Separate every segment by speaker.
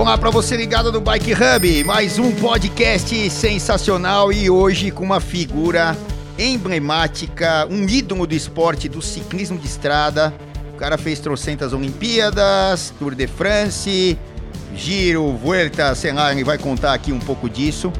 Speaker 1: Olá para você ligado no Bike Hub, mais um podcast sensacional e hoje com uma figura emblemática, um ídolo do esporte do ciclismo de estrada. O cara fez trocentas Olimpíadas, Tour de France, Giro, Vuelta, sei lá, ele vai contar aqui um pouco disso.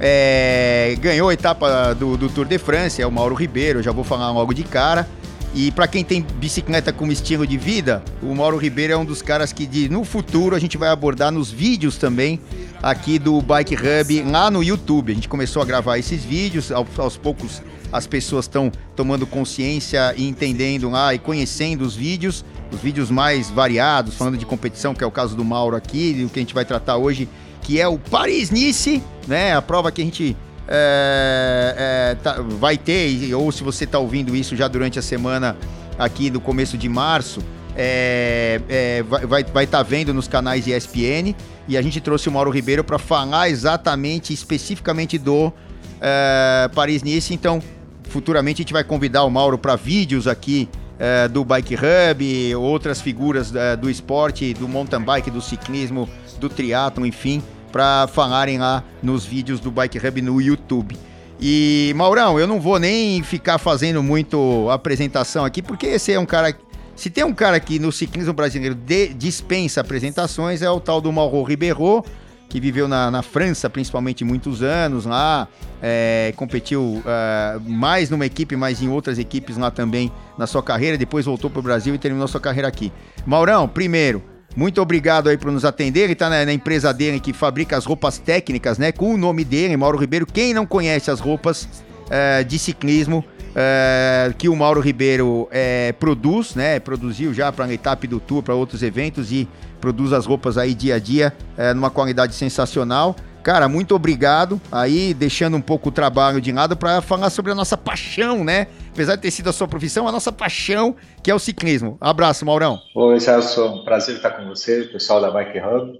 Speaker 1: É, ganhou a etapa do, do Tour de France, é o Mauro Ribeiro, já vou falar logo de cara. E para quem tem bicicleta como estilo de vida, o Mauro Ribeiro é um dos caras que no futuro a gente vai abordar nos vídeos também aqui do Bike Hub lá no YouTube. A gente começou a gravar esses vídeos, aos, aos poucos as pessoas estão tomando consciência e entendendo lá e conhecendo os vídeos, os vídeos mais variados, falando de competição, que é o caso do Mauro aqui, e o que a gente vai tratar hoje, que é o Paris-Nice, né? A prova que a gente é, é, tá, vai ter, ou se você está ouvindo isso já durante a semana aqui do começo de março, é, é vai estar vai tá vendo nos canais ESPN. E a gente trouxe o Mauro Ribeiro para falar exatamente, especificamente do é, Paris-Nice. Então, futuramente a gente vai convidar o Mauro para vídeos aqui é, do Bike Hub, outras figuras do esporte, do mountain bike, do ciclismo, do triatlon, enfim para falarem lá nos vídeos do Bike Hub no YouTube. E, Maurão, eu não vou nem ficar fazendo muito apresentação aqui, porque esse é um cara. Se tem um cara que no ciclismo brasileiro de, dispensa apresentações, é o tal do Mauro Ribeiro, que viveu na, na França principalmente muitos anos lá, é, competiu é, mais numa equipe, mas em outras equipes lá também na sua carreira, depois voltou para o Brasil e terminou sua carreira aqui. Maurão, primeiro, muito obrigado aí por nos atender. Ele tá na, na, empresa dele que fabrica as roupas técnicas, né? Com o nome dele, Mauro Ribeiro. Quem não conhece as roupas é, de ciclismo é, que o Mauro Ribeiro é, produz, né? Produziu já para a etapa do Tour, para outros eventos e produz as roupas aí dia a dia numa qualidade sensacional. Cara, muito obrigado. Aí, deixando um pouco o trabalho de lado para falar sobre a nossa paixão, né? Apesar de ter sido a sua profissão, a nossa paixão, que é o ciclismo. Abraço, Maurão.
Speaker 2: Oi, Celso. Um prazer estar com você, pessoal da Bike Hub.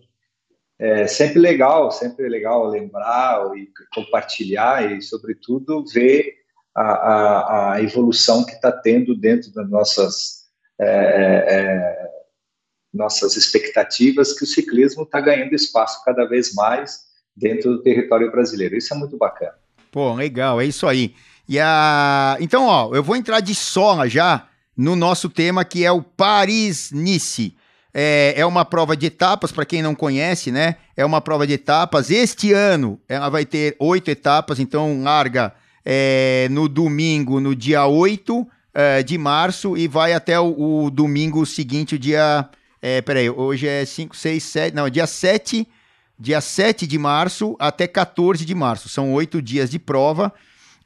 Speaker 2: É sempre legal, sempre legal lembrar e compartilhar e, sobretudo, ver a, a, a evolução que está tendo dentro das nossas, é, é, é, nossas expectativas, que o ciclismo está ganhando espaço cada vez mais dentro do território brasileiro. Isso é muito bacana.
Speaker 1: Pô, legal, é isso aí. E a... Então, ó, eu vou entrar de sola já no nosso tema que é o Paris-Nice. É, é uma prova de etapas, para quem não conhece, né? É uma prova de etapas. Este ano ela vai ter oito etapas, então larga é, no domingo, no dia 8 é, de março, e vai até o, o domingo seguinte, o dia. É, peraí, hoje é 5, 6, 7. Não, dia 7 dia 7 de março até 14 de março. São oito dias de prova.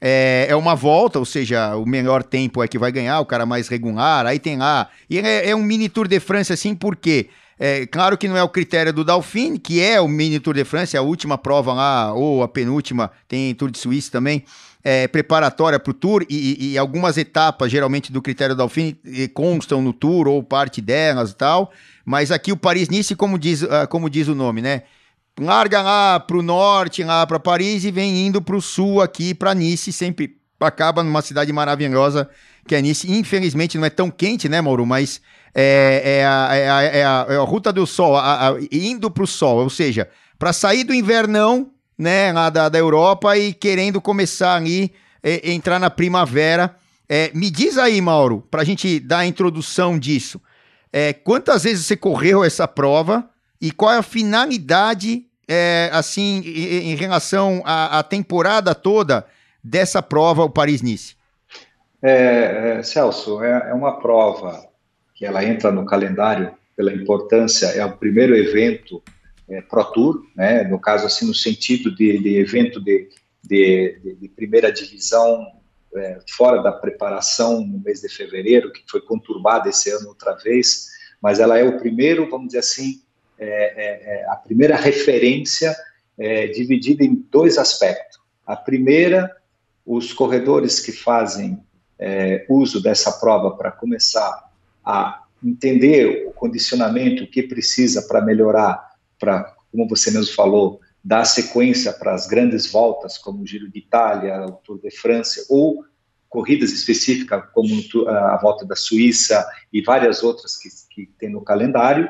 Speaker 1: É, é, uma volta, ou seja, o melhor tempo é que vai ganhar, o cara mais regular. Aí tem lá. E é, é um mini Tour de France, assim, porque. É, claro que não é o critério do Dauphine, que é o mini Tour de France, é a última prova lá, ou a penúltima, tem Tour de Suíça também, é, preparatória para o Tour, e, e, algumas etapas, geralmente, do critério Dauphine, constam no Tour, ou parte delas e tal. Mas aqui o Paris-Nice, como diz, uh, como diz o nome, né? Larga lá para o norte, lá para Paris e vem indo para o sul aqui para Nice, sempre acaba numa cidade maravilhosa que é Nice. Infelizmente não é tão quente, né, Mauro? Mas é, é, a, é, a, é, a, é a, ruta do sol, indo para o sol, ou seja, para sair do invernão, né, lá da, da Europa e querendo começar ali, é, entrar na primavera. É, me diz aí, Mauro, para a gente dar a introdução disso, quantas vezes você correu essa prova e qual é a finalidade é, assim, em, relação à, à, temporada toda dessa prova, o Paris-Nice?
Speaker 2: É, é, Celso, é, é, uma prova que ela entra no calendário pela importância, é o primeiro evento é, Pro Tour, né, no caso, assim, no sentido de, de evento de, de, de, primeira divisão é, fora da preparação no mês de fevereiro, que foi conturbada esse ano outra vez, mas ela é o primeiro, vamos dizer assim, é, é, é, a primeira referência é dividida em dois aspectos. A primeira, os corredores que fazem é, uso dessa prova para começar a entender o condicionamento, o que precisa para melhorar, para, como você mesmo falou, dar sequência para as grandes voltas, como o Giro de Itália, o Tour de França, ou corridas específicas, como a volta da Suíça e várias outras que, que tem no calendário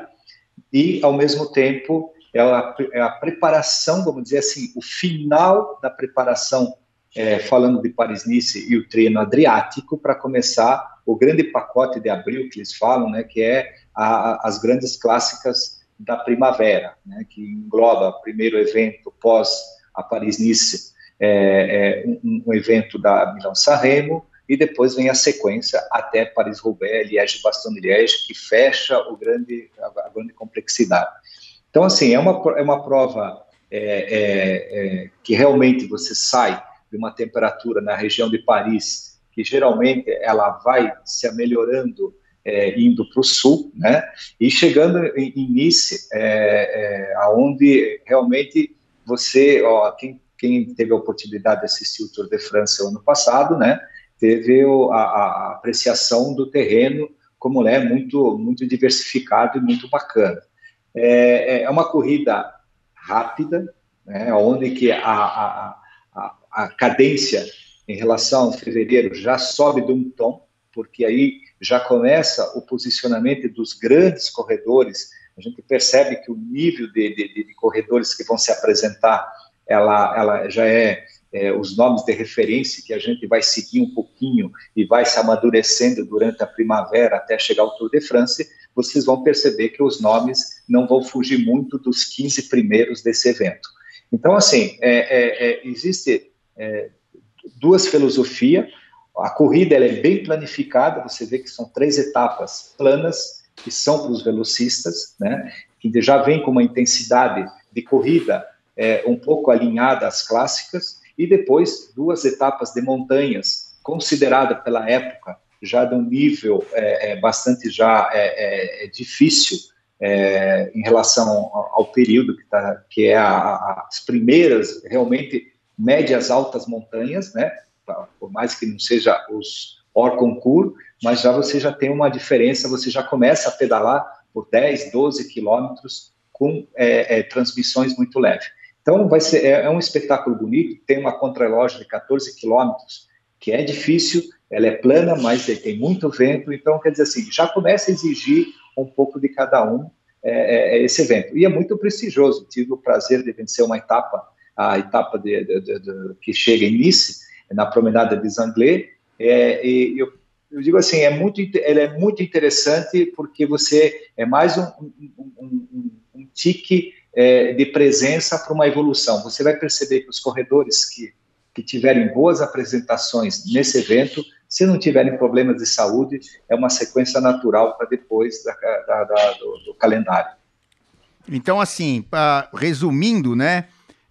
Speaker 2: e, ao mesmo tempo, é a, é a preparação, vamos dizer assim, o final da preparação, é, falando de Paris-Nice e o treino Adriático, para começar o grande pacote de abril que eles falam, né, que é a, as grandes clássicas da primavera, né, que engloba o primeiro evento pós a Paris-Nice, é, é um, um, evento da Milão-San Remo, e depois vem a sequência até Paris-Roubaix, Liège-Bastogne-Liège, que fecha o grande, a, grande complexidade. Então, assim, é uma, é uma prova é, é, é, que realmente você sai de uma temperatura na região de Paris, que geralmente ela vai se melhorando é, indo para o sul, né? E chegando em, em Nice, é, é, aonde realmente você, ó, quem, quem teve a oportunidade de assistir o Tour de France ano passado, né? Teve a, a apreciação do terreno como é muito, muito diversificado e muito bacana. É, é uma corrida rápida, né, onde que a, a, a, a cadência em relação a fevereiro já sobe de um tom, porque aí já começa o posicionamento dos grandes corredores. A gente percebe que o nível de, de, de corredores que vão se apresentar, ela, ela já é é, os nomes de referência que a gente vai seguir um pouquinho e vai se amadurecendo durante a primavera até chegar ao Tour de France, vocês vão perceber que os nomes não vão fugir muito dos 15 primeiros desse evento. Então, assim, é, é, é existe é, duas filosofias. A corrida ela é bem planificada, você vê que são três etapas planas, que são para os velocistas, né, que já vem com uma intensidade de corrida é, um pouco alinhada às clássicas, e depois duas etapas de montanhas, considerada pela época já de um nível é, é bastante já é, é, é difícil é, em relação ao, período que, tá, que é a, a, as primeiras realmente médias altas montanhas, né? Por mais que não seja os Orconcourt, mas já você já tem uma diferença, você já começa a pedalar por 10, 12 quilômetros com transmissões muito leves. Então, vai ser, é, é um espetáculo bonito, tem uma contrarrelógio de 14 quilômetros, que é difícil, ela é plana, mas tem muito vento, então, quer dizer assim, já começa a exigir um pouco de cada um é, é, é esse evento. E é muito prestigioso, tive o prazer de vencer uma etapa, a etapa de, de, de, que chega em Nice, na promenada de Zanglais, é, e eu, eu, digo assim, é muito, ela é muito interessante porque você é mais um, um, um, um tique é, de presença para uma evolução. Você vai perceber que os corredores que, que tiverem boas apresentações nesse evento, se não tiverem problemas de saúde, é uma sequência natural para depois da, da, da, do, do, calendário.
Speaker 1: Então, assim, pra, resumindo, né?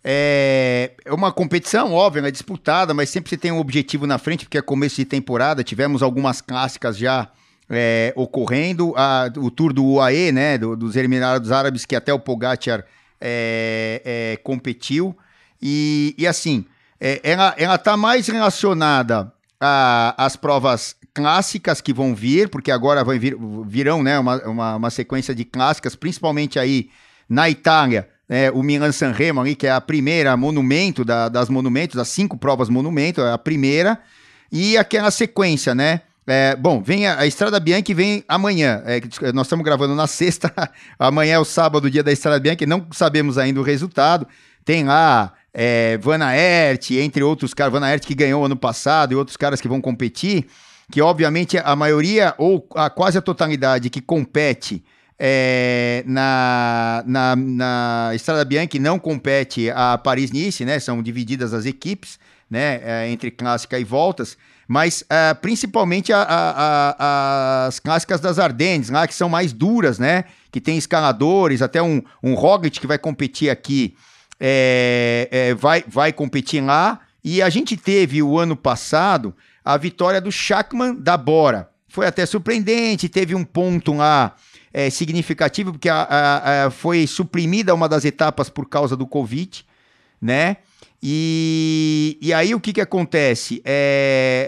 Speaker 1: É, é uma competição, óbvio, é disputada, mas sempre você tem um objetivo na frente, porque é começo de temporada. Tivemos algumas clássicas já é, ocorrendo. A, o tour do UAE, né? Do, dos Emirados Árabes, que até o Pogacar é, é, competiu. E, e assim, é, ela, ela tá mais relacionada às provas clássicas que vão vir, porque agora vai vir, virão né, uma, uma, uma sequência de clássicas, principalmente aí na Itália, é, o Milan San Remo ali, que é a primeira monumento da, das monumentos, as cinco provas monumento, é a primeira, e aquela sequência, né? É, bom, vem a, a, Estrada Bianchi vem amanhã. É, nós estamos gravando na sexta, amanhã é o sábado, dia da Estrada Bianchi, não sabemos ainda o resultado. Tem lá é, Van Aert, entre outros caras, Van Aert que ganhou ano passado e outros caras que vão competir, que obviamente a maioria ou a quase a totalidade que compete é, na, na, na Estrada Bianchi não compete a Paris-Nice, né? São divididas as equipes, né? É, entre clássica e voltas mas uh, principalmente a, a, a, as clássicas das Ardennes, lá que são mais duras, né? Que tem escaladores, até um, um Roglic que vai competir aqui, é, é, vai, vai competir lá. E a gente teve o ano passado a vitória do Shackman da Bora. Foi até surpreendente, teve um ponto lá é, significativo, porque a, a, foi suprimida uma das etapas por causa do Covid, né? E, e aí o que, que acontece? É,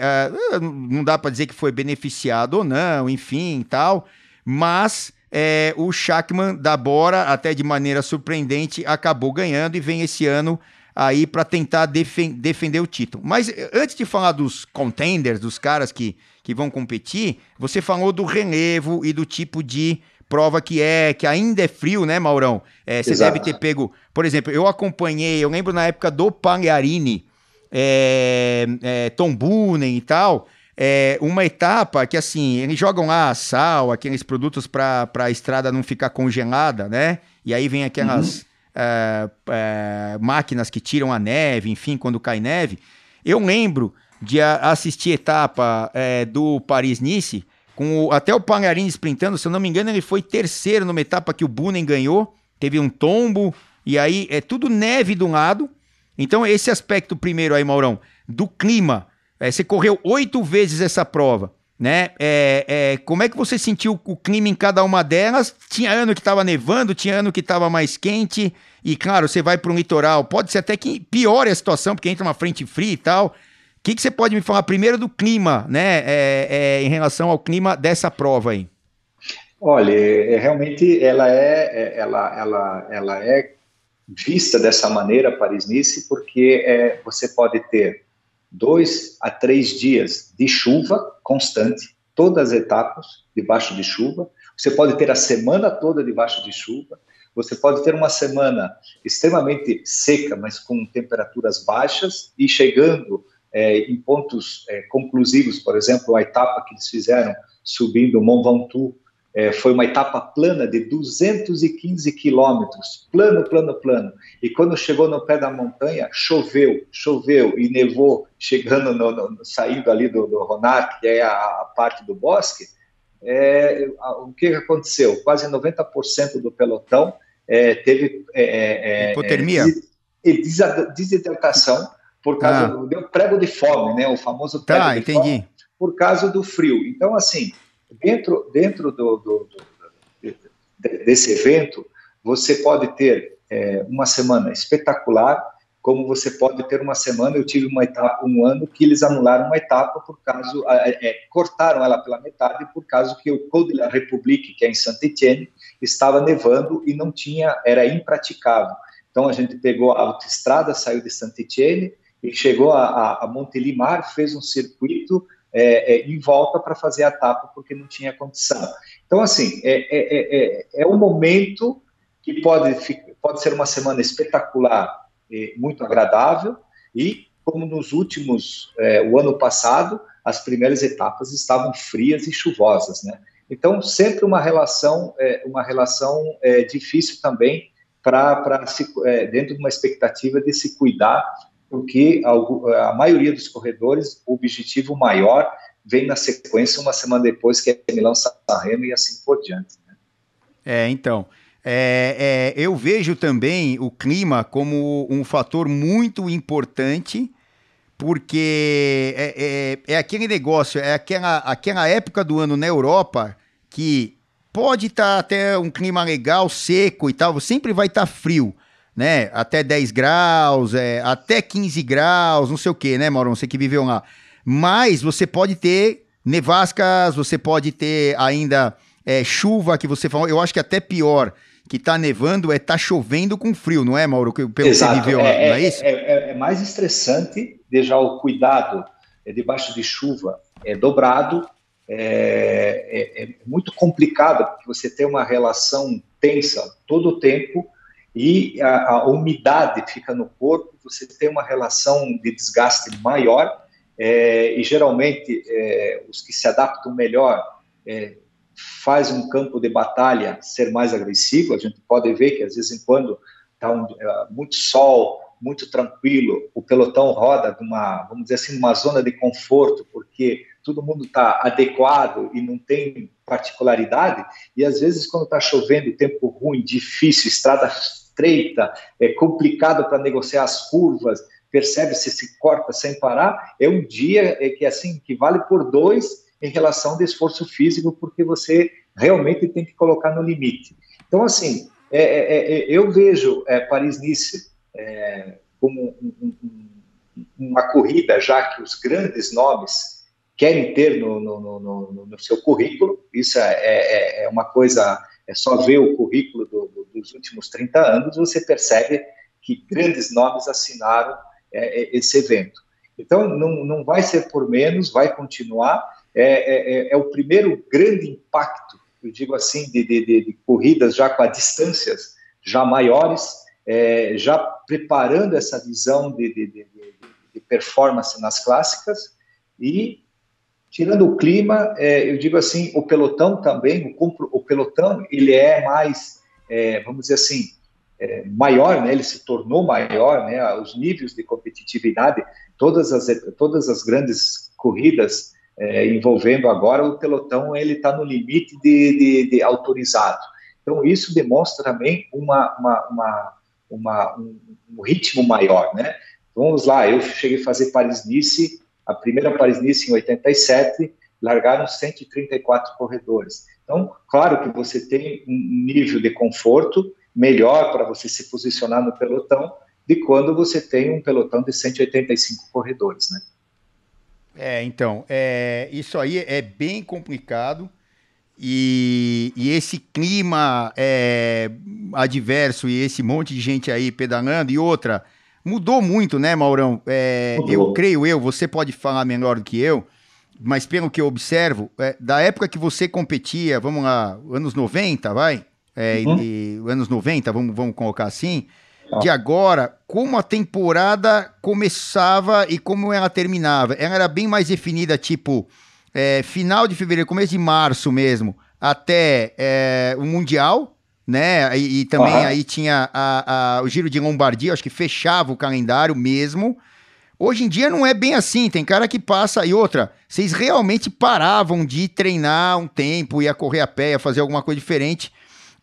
Speaker 1: é não dá para dizer que foi beneficiado ou não, enfim, tal, mas é, o Shackman da Bora, até de maneira surpreendente, acabou ganhando e vem esse ano aí para tentar defen defender o título. Mas eh, antes de falar dos contenders, dos caras que, que vão competir, você falou do relevo e do tipo de prova que é que ainda é frio, né, Maurão? É, você deve ter pego, por exemplo, eu acompanhei, eu lembro na época do Pagliarini, é, é, Tom Bunen e tal, é, uma etapa que assim, eles jogam lá sal, aqueles produtos para a estrada não ficar congelada, né? E aí vem aquelas uhum. é, é, máquinas que tiram a neve, enfim, quando cai neve. Eu lembro de assistir etapa é, do Paris-Nice, com o, até o Pagliarini sprintando, se eu não me engano, ele foi terceiro numa etapa que o Bunen ganhou, teve um tombo, e aí é tudo neve de um lado. Então, esse aspecto primeiro aí, Maurão, do clima. É, você correu oito vezes essa prova, né? É, é, como é que você sentiu o clima em cada uma delas? Tinha ano que estava nevando, tinha ano que estava mais quente, e claro, você vai para um litoral, pode ser até que piore a situação, porque entra uma frente fria e tal. O que, que você pode me falar primeiro do clima, né? É, é, em relação ao clima dessa prova aí?
Speaker 2: Olha, é, realmente ela é, é, ela, ela, ela é vista dessa maneira Paris-Nice, porque é, você pode ter dois a três dias de chuva constante, todas as etapas debaixo de chuva. Você pode ter a semana toda debaixo de chuva. Você pode ter uma semana extremamente seca, mas com temperaturas baixas e chegando é, em pontos é, conclusivos, por exemplo, a etapa que eles fizeram subindo o Mont Ventoux, é, foi uma etapa plana de 215 quilômetros, plano, plano, plano. E quando chegou no pé da montanha, choveu, choveu e nevou, chegando no, no, saindo ali do, do que é a, a parte do bosque. É, o que aconteceu? Quase 90% do pelotão é, teve é,
Speaker 1: é, é, hipotermia
Speaker 2: e desidratação por causa ah. do deu prego de fome, né? O famoso prego
Speaker 1: tá,
Speaker 2: de
Speaker 1: entendi. fome
Speaker 2: por causa do frio. Então, assim, dentro dentro do, do, do desse evento, você pode ter é, uma semana espetacular, como você pode ter uma semana. Eu tive uma etapa, um ano que eles anularam uma etapa por causa, é, cortaram ela pela metade por causa que o Code de la République, que é em Saint-Étienne, estava nevando e não tinha, era impraticável. Então a gente pegou a autoestrada, saiu de Saint-Étienne, ele chegou a, a Montelimar, fez um circuito é, é, em volta para fazer a etapa porque não tinha condição. Então, assim, é, é, é, é um momento que pode, pode ser uma semana espetacular, muito agradável, e como nos últimos, é, o ano passado, as primeiras etapas estavam frias e chuvosas, né? Então, sempre uma relação, é, uma relação é, difícil também para é, dentro de uma expectativa de se cuidar porque a, maioria dos corredores, o objetivo maior vem na sequência uma semana depois, que é Milão Sanremo e assim por diante. Né?
Speaker 1: É, então. É, é, eu vejo também o clima como um fator muito importante, porque é, é, é, aquele negócio, é aquela, aquela época do ano na Europa que pode estar tá até um clima legal, seco e tal, sempre vai estar tá frio né? Até 10 graus, é, até 15 graus, não sei o que, né, Mauro? Você que viveu lá. Mas você pode ter nevascas, você pode ter ainda é, chuva, que você falou. Eu acho que até pior que tá nevando é tá chovendo com frio, não é, Mauro? Pelo
Speaker 2: Exato. que você viveu lá, é, não é isso? É, é, é mais estressante, deixar o cuidado é, debaixo de chuva é dobrado, é, é, é, muito complicado, porque você tem uma relação tensa todo o tempo, e a, a, umidade fica no corpo, você tem uma relação de desgaste maior, é, e geralmente é, os que se adaptam melhor é, faz um campo de batalha ser mais agressivo. A gente pode ver que, às vezes, em quando está um, é, muito sol, muito tranquilo, o pelotão roda numa, vamos dizer assim, numa zona de conforto, porque todo mundo está adequado e não tem particularidade, e às vezes quando está chovendo, tempo ruim, difícil, estrada estreita, é complicado para negociar as curvas, percebe se se corta sem parar, é um dia é que assim que vale por dois em relação de esforço físico, porque você realmente tem que colocar no limite. Então, assim, é, é, é, é eu vejo é, Paris-Nice como um, um, uma corrida já que os grandes nomes querem ter no, no, no, no seu currículo. Isso é, uma coisa, é só ver o currículo do, do, dos últimos 30 anos, você percebe que grandes nomes assinaram é, é, esse evento. Então, não, não vai ser por menos, vai continuar. É, é, é, é o primeiro grande impacto eu digo assim, de, de, de, corridas já com distâncias já maiores, é, já preparando essa visão de, de, performance nas clássicas e tirando o clima, é, eu digo assim, o pelotão também, o, o pelotão ele é mais, é, vamos dizer assim, é, maior, né? Ele se tornou maior, né? Os níveis de competitividade, todas as todas as grandes corridas é, envolvendo agora o pelotão, ele está no limite de, de, de, autorizado. Então isso demonstra também uma, uma, uma, uma um, um, ritmo maior, né? Vamos lá, eu cheguei a fazer Paris-Nice, a primeira Paris-Nice em 87, largaram 134 corredores. Então, claro que você tem um nível de conforto melhor para você se posicionar no pelotão de quando você tem um pelotão de 185 corredores, né?
Speaker 1: É, então, é, isso aí é bem complicado e, e esse clima é, adverso e esse monte de gente aí pedalando e outra, mudou muito, né, Maurão? É, eu creio eu, você pode falar melhor do que eu, mas pelo que eu observo, é, da época que você competia, vamos lá, anos 90, vai? é, uhum. e, e, anos 90, vamos, vamos colocar assim, ah. de agora, como a temporada começava e como ela terminava. Ela era bem mais definida, tipo, é, final de fevereiro, começo de março mesmo, até é, o Mundial, né? E, e também uhum. aí tinha a, a, o Giro de Lombardia, acho que fechava o calendário mesmo. Hoje em dia não é bem assim, tem cara que passa. E outra, vocês realmente paravam de treinar um tempo, ia correr a pé, ia fazer alguma coisa diferente.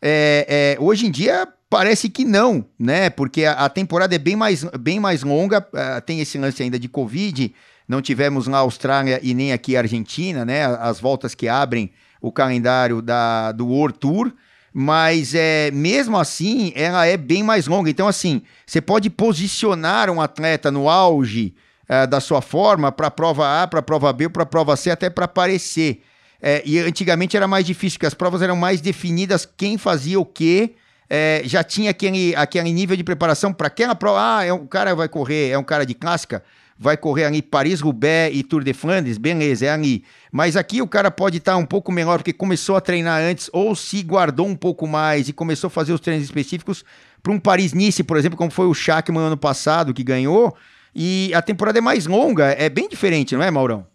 Speaker 1: É, é, hoje em dia parece que não, né? Porque a, a temporada é bem mais, bem mais longa, uh, tem esse lance ainda de Covid, não tivemos na Austrália e nem aqui Argentina, né? As voltas que abrem o calendário da, do World Tour, mas é, mesmo assim ela é bem mais longa. Então, assim, você pode posicionar um atleta no auge uh, da sua forma para a prova A, para a prova B, para a prova C, até para aparecer. É, e antigamente era mais difícil, porque as provas eram mais definidas, quem fazia o quê. É, já tinha aquele, aquele nível de preparação para aquela prova. Ah, é um cara vai correr, é um cara de clássica, vai correr ali Paris-Roubaix e Tour de Flandres, beleza, é ali. Mas aqui o cara pode estar tá um pouco melhor, porque começou a treinar antes, ou se guardou um pouco mais e começou a fazer os treinos específicos para um Paris-Nice, por exemplo, como foi o Schachmann ano passado, que ganhou. E a temporada é mais longa, é bem diferente, não é, Maurão?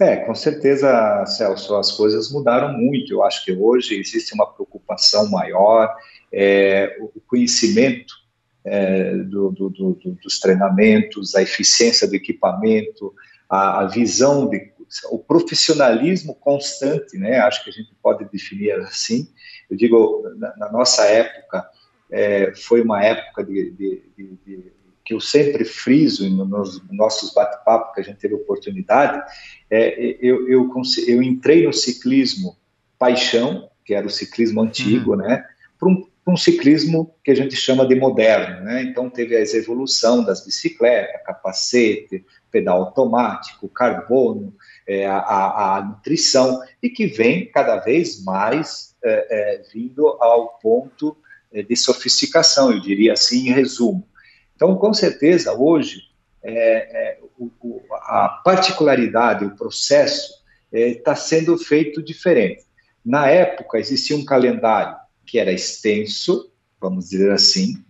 Speaker 2: É, com certeza, Celso, as coisas mudaram muito. Eu acho que hoje existe uma preocupação maior, é, o conhecimento é, do, do, do, dos treinamentos, a eficiência do equipamento, a, a, visão de o profissionalismo constante, né? Acho que a gente pode definir assim. Eu digo, na, na nossa época, é, foi uma época de, de, de, que eu sempre friso nos nossos bate-papos que a gente teve oportunidade, é, eu, eu, eu, entrei no ciclismo paixão, que era o ciclismo antigo, uhum. né, para um, um, ciclismo que a gente chama de moderno, né, então teve a evolução das bicicletas, capacete, pedal automático, carbono, é, a, a, nutrição, e que vem cada vez mais é, é vindo ao ponto é, de sofisticação, eu diria assim, em resumo. Então, com certeza, hoje, é, é, o, o, a particularidade, o processo está sendo feito diferente. Na época, existia um calendário que era extenso, vamos dizer assim,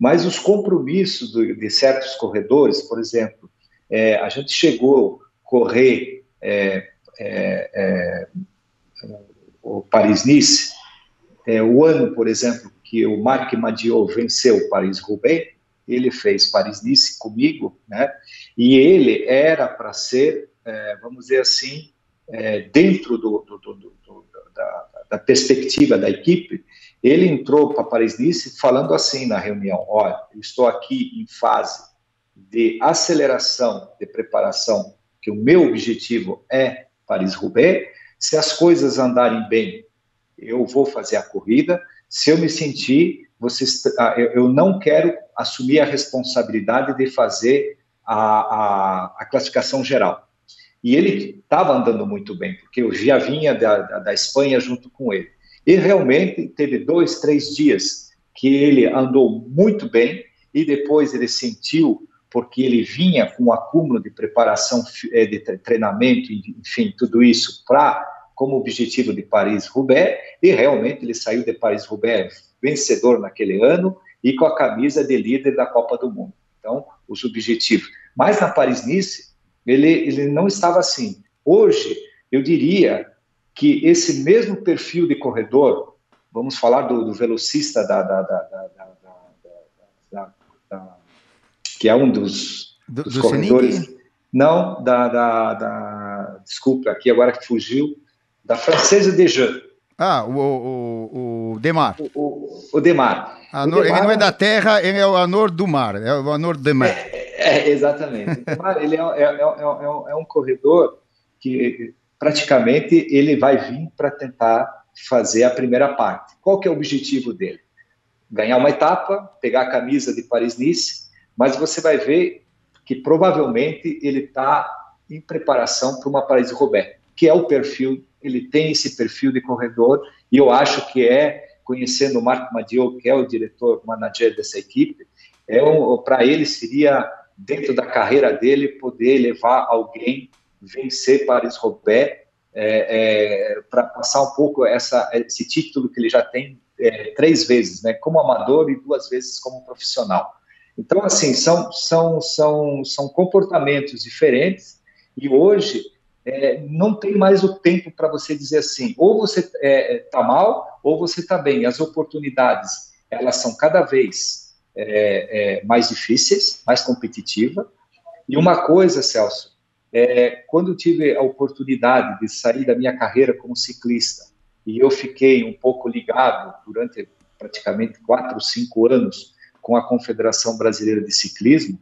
Speaker 2: mas os compromissos do, de certos corredores, por exemplo, é, a gente chegou a correr é, é, o Paris-Nice, o ano, por exemplo, que o Marc Madiot venceu o Paris-Roubaix, ele fez Paris-Nice comigo, né? E ele era para ser, é, vamos dizer assim, é, dentro do, do, do, da, da, perspectiva da equipe, ele entrou para Paris-Nice falando assim na reunião: olha, eu estou aqui em fase de aceleração, de preparação, que o meu objetivo é Paris-Roubaix. Se as coisas andarem bem, eu vou fazer a corrida. Se eu me sentir vocês, ah, eu não quero assumir a responsabilidade de fazer a, a, a classificação geral. E ele estava andando muito bem, porque eu já vinha da, da, da, Espanha junto com ele. E realmente teve dois, três dias que ele andou muito bem, e depois ele sentiu, porque ele vinha com um acúmulo de preparação, eh, de treinamento, enfim, tudo isso para como objetivo de Paris-Roubaix, e realmente ele saiu de Paris-Roubaix vencedor naquele ano e com a camisa de líder da Copa do Mundo. Então, os objetivos. Mas na Paris-Nice, ele, ele não estava assim. Hoje, eu diria que esse mesmo perfil de corredor, vamos falar do, do velocista da, da, da, da, que é um dos, do, dos do corredores. Não, da, da, Desculpa, aqui agora que fugiu. Da francesa Dejean.
Speaker 1: Ah, o, o, o Demar.
Speaker 2: O, o, o Demar.
Speaker 1: Anor, Demar. Ele não é da terra, ele é o Anor do mar, é o Anor do mar.
Speaker 2: É, é exatamente. O Demar, ele é, é, é, é, um corredor que praticamente ele vai vir para tentar fazer a primeira parte. Qual que é o objetivo dele? Ganhar uma etapa, pegar a camisa de Paris-Nice, mas você vai ver que provavelmente ele está em preparação para uma Paris-Roubaix, que é o perfil ele tem esse perfil de corredor, e eu acho que é, conhecendo o Marco Madio, que é o diretor manager dessa equipe, é um, para ele seria, dentro da carreira dele, poder levar alguém vencer Paris-Roubaix, é, é, para passar um pouco essa, esse título que ele já tem é, três vezes, né, como amador e duas vezes como profissional. Então, assim, são, são, são, são comportamentos diferentes, e hoje é, não tem mais o tempo para você dizer assim, ou você está é, tá mal, ou você está bem. As oportunidades, elas são cada vez é, é mais difíceis, mais competitivas. E uma coisa, Celso, é, quando eu tive a oportunidade de sair da minha carreira como ciclista, e eu fiquei um pouco ligado durante praticamente quatro, cinco anos com a Confederação Brasileira de Ciclismo,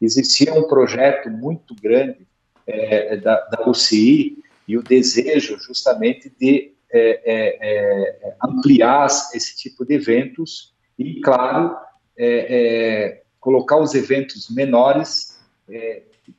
Speaker 2: existia um projeto muito grande é, da, da UCI e o desejo justamente de é, é, é ampliar esse tipo de eventos e, claro, é, colocar os eventos menores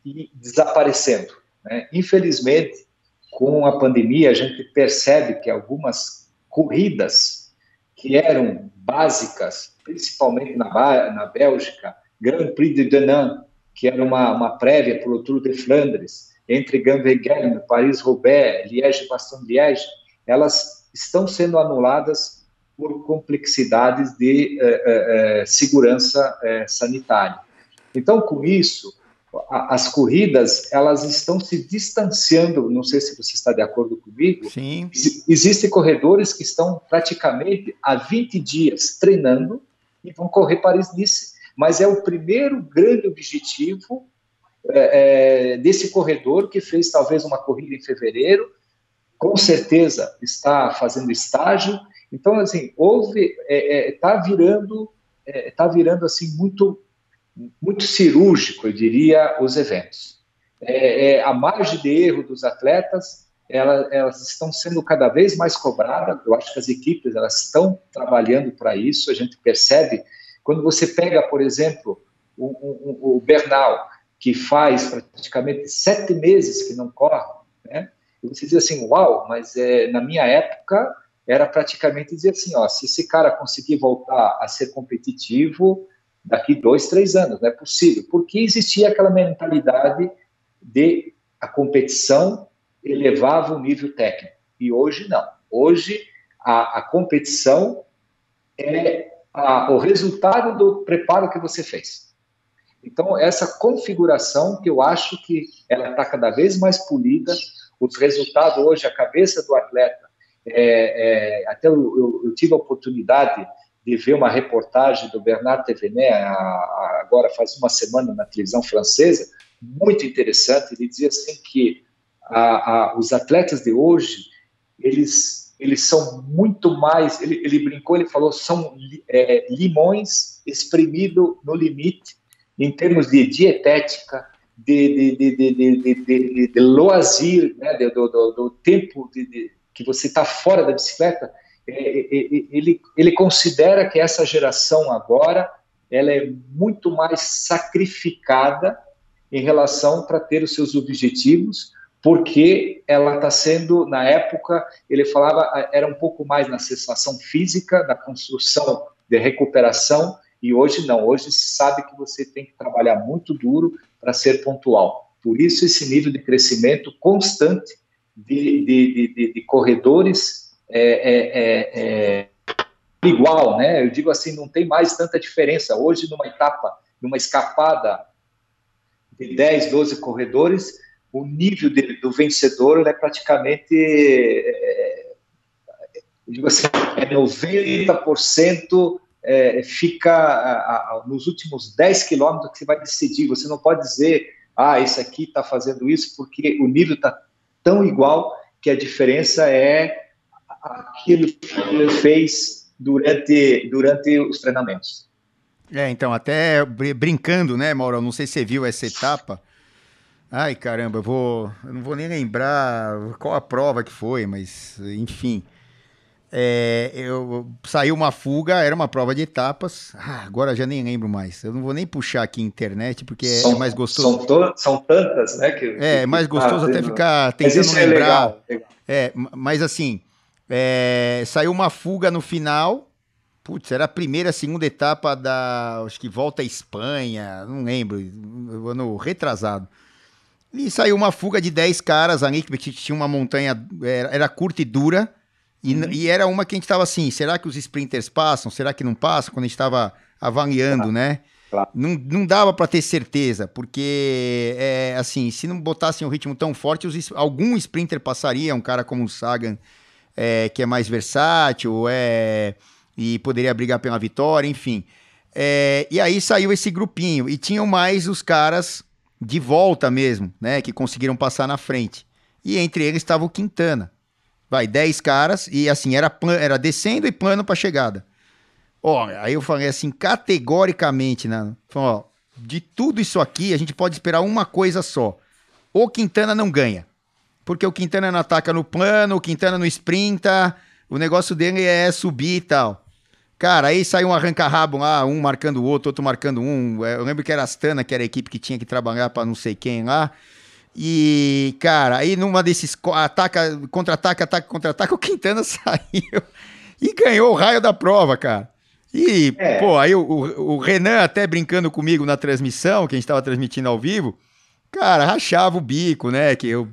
Speaker 2: e desaparecendo. Né? Infelizmente, com a pandemia, a gente percebe que algumas corridas que eram básicas, principalmente na, na Bélgica, Grand Prix de Denain, que era uma, uma prévia para o Tour de Flandres, entre Gambeghem, Paris-Roubaix, Liège-Bastogne-Liège, elas estão sendo anuladas por complexidades de eh, eh, eh segurança eh, sanitária. Então, com isso, as corridas elas estão se distanciando. Não sei se você está de acordo comigo.
Speaker 1: Sim.
Speaker 2: Existem corredores que estão praticamente há 20 dias treinando e vão correr Paris-Nice mas é o primeiro grande objetivo é, é, desse corredor que fez talvez uma corrida em fevereiro, com certeza está fazendo estágio. Então, assim, houve, está é, é tá virando, está é, virando assim muito, muito cirúrgico, eu diria, os eventos. É, a margem de erro dos atletas elas, elas, estão sendo cada vez mais cobradas. Eu acho que as equipes elas estão trabalhando para isso. A gente percebe quando você pega, por exemplo, o, o, o Bernal, que faz praticamente sete meses que não corre, né? E você diz assim, uau, mas é, na minha época era praticamente dizer assim, ó, se esse cara conseguir voltar a ser competitivo daqui dois, três anos, não é possível, porque existia aquela mentalidade de a competição elevava o nível técnico, e hoje não. Hoje a, a competição é a, o resultado do preparo que você fez. Então, essa configuração que eu acho que ela está cada vez mais polida, os resultados hoje, a cabeça do atleta, é, é, até eu, eu, eu, tive a oportunidade de ver uma reportagem do Bernard Tevenet, agora faz uma semana na televisão francesa, muito interessante, ele dizia assim que a, a, os atletas de hoje, eles eles são muito mais. Ele, ele brincou, ele falou, são é, limões espremidos no limite, em termos de dietética, de, de, de, de, de, de loazir, né, do, do, do tempo que você está fora da bicicleta. Ele, ele considera que essa geração agora ela é muito mais sacrificada em relação para ter os seus objetivos, porque ela está sendo, na época, ele falava, era um pouco mais na sensação física, da construção de recuperação, e hoje não, hoje sabe que você tem que trabalhar muito duro para ser pontual. Por isso, esse nível de crescimento constante de, de, de, de corredores é, é, é, é, igual, né? Eu digo assim, não tem mais tanta diferença. Hoje, numa etapa, numa escapada de 10, 12 corredores, o nível de, do vencedor é praticamente é, digo assim, é 90% é, fica a, a, nos últimos 10 quilômetros que você vai decidir. Você não pode dizer, ah, esse aqui está fazendo isso, porque o nível está tão igual que a diferença é aquilo que ele fez durante, durante os treinamentos.
Speaker 1: É, então, até brincando, né, Mauro? Não sei se você viu essa etapa. Ai, caramba, eu vou. Eu não vou nem lembrar qual a prova que foi, mas, enfim. É, eu saiu uma fuga, era uma prova de etapas. Ah, agora já nem lembro mais. Eu não vou nem puxar aqui internet porque é são, é mais gostoso.
Speaker 2: São, são tantas, né? Que,
Speaker 1: é, é mais gostoso até ficar tentando lembrar. É, legal, legal. é, mas assim, é, saiu uma fuga no final. Putz, era a primeira, segunda etapa da. Acho que volta à Espanha, não lembro, ano retrasado. E saiu uma fuga de 10 caras ali, que tinha uma montanha, era, era curta e dura e, uhum. e, era uma que a gente estava assim, será que os sprinters passam? Será que não passam? Quando a gente estava avaliando, claro. né? Claro. Não, não dava para ter certeza, porque, é, assim, se não botassem um ritmo tão forte, os, algum sprinter passaria, um cara como o Sagan, é, que é mais versátil, é, e poderia brigar pela vitória, enfim. É, e aí saiu esse grupinho, e tinham mais os caras de volta mesmo, né, que conseguiram passar na frente. E entre eles estava o Quintana vai, 10 caras, e assim, era, era descendo e plano para chegada. Ó, aí eu falei assim, categoricamente, né? Falei, ó, de tudo isso aqui, a gente pode esperar uma coisa só. O Quintana não ganha. Porque o Quintana não ataca no plano, o Quintana não sprinta, o negócio dele é subir e tal. Cara, aí saiu um arranca-rabo lá, um marcando o outro, outro marcando um. Eu lembro que era a Astana, que era a equipe que tinha que trabalhar para não sei quem lá. E, cara, aí numa desses ataca, contra-ataca, ataca, contra-ataca, o Quintana saiu e ganhou o raio da prova, cara. E, é. pô, aí o, o, Renan até brincando comigo na transmissão, que a gente estava transmitindo ao vivo, cara, rachava o bico, né? Que eu,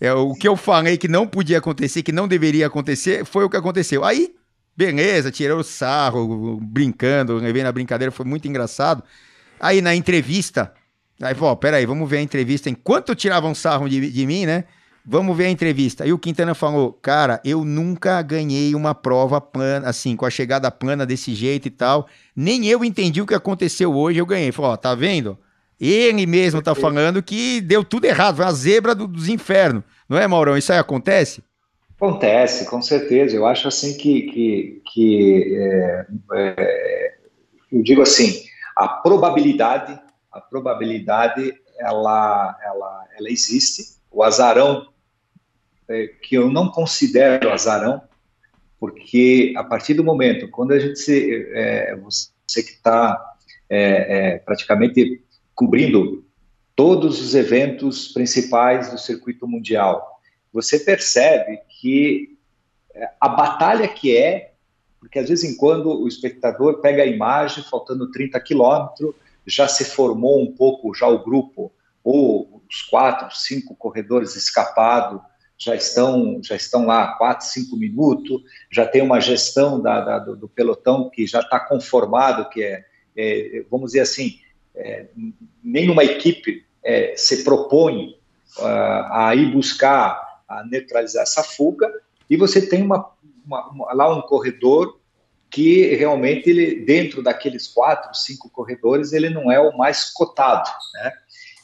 Speaker 1: é, o que eu falei que não podia acontecer, que não deveria acontecer, foi o que aconteceu. Aí, beleza, tirou o sarro, brincando, levei na brincadeira, foi muito engraçado. Aí na entrevista, Aí, pô, peraí, vamos ver a entrevista. Enquanto tiravam sarro de, de mim, né? Vamos ver a entrevista. Aí o Quintana falou: Cara, eu nunca ganhei uma prova plana, assim, com a chegada plana desse jeito e tal. Nem eu entendi o que aconteceu hoje, eu ganhei. Falou: Ó, tá vendo? Ele mesmo tá falando que deu tudo errado, foi a zebra do, dos infernos. Não é, Maurão? Isso aí acontece?
Speaker 2: Acontece, com certeza. Eu acho assim que. que, que é, é, eu digo assim: a probabilidade a probabilidade ela, ela, ela existe. O azarão, é, que eu não considero azarão, porque a partir do momento, quando a gente se, é, você que está é, é, praticamente cobrindo todos os eventos principais do circuito mundial, você percebe que é, a batalha que é, porque às vezes em quando o espectador pega a imagem faltando 30 quilômetros já se formou um pouco já o grupo, ou os quatro, cinco corredores escapados já estão já estão lá quatro, cinco minutos, já tem uma gestão da, da do, do, pelotão que já está conformado, que é, é, vamos dizer assim, é, nenhuma equipe é, se propõe uh, a ir buscar a neutralizar essa fuga, e você tem uma, uma, uma, lá um corredor que realmente ele dentro daqueles quatro, cinco corredores ele não é o mais cotado, né?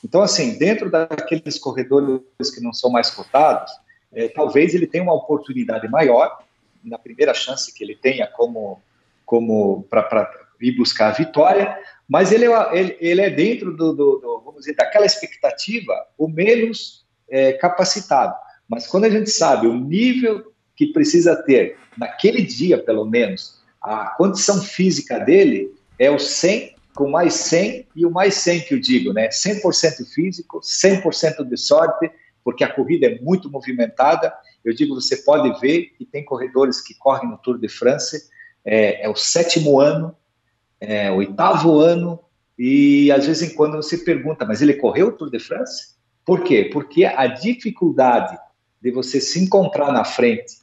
Speaker 2: Então assim, dentro daqueles corredores que não são mais cotados, é, talvez ele tenha uma oportunidade maior na primeira chance que ele tenha como como para ir buscar a vitória, mas ele, é ele, ele é dentro do, do, do, vamos dizer daquela expectativa o menos é, capacitado. Mas quando a gente sabe o nível que precisa ter naquele dia, pelo menos, a condição física dele é o 100 com mais 100 e o mais 100 que eu digo, né? 100% físico, 100% de sorte, porque a corrida é muito movimentada. Eu digo, você pode ver que tem corredores que correm no Tour de France, é, é o sétimo ano, é oitavo ano, e às vezes em quando você pergunta, mas ele correu o Tour de France? Por quê? Porque a dificuldade de você se encontrar na frente,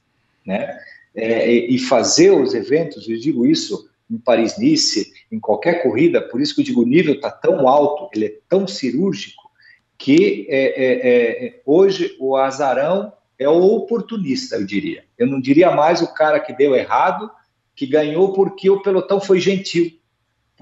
Speaker 2: né? É, e fazer os eventos, eu digo isso em Paris-Nice, em qualquer corrida, por isso que eu digo o nível está tão alto, ele é tão cirúrgico, que é, é, é, hoje o azarão é o oportunista, eu diria. Eu não diria mais o cara que deu errado, que ganhou porque o pelotão foi gentil.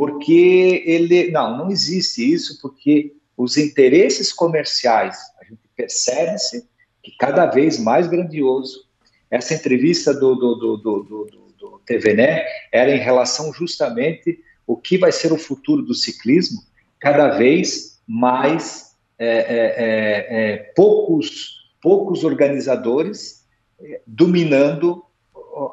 Speaker 2: Porque ele. Não, não existe isso, porque os interesses comerciais, a gente percebe-se que cada vez mais grandioso. Essa entrevista do, do, do, do, do, do TVNE era em relação justamente o que vai ser o futuro do ciclismo, cada vez mais é, é, é, é poucos, poucos organizadores é, dominando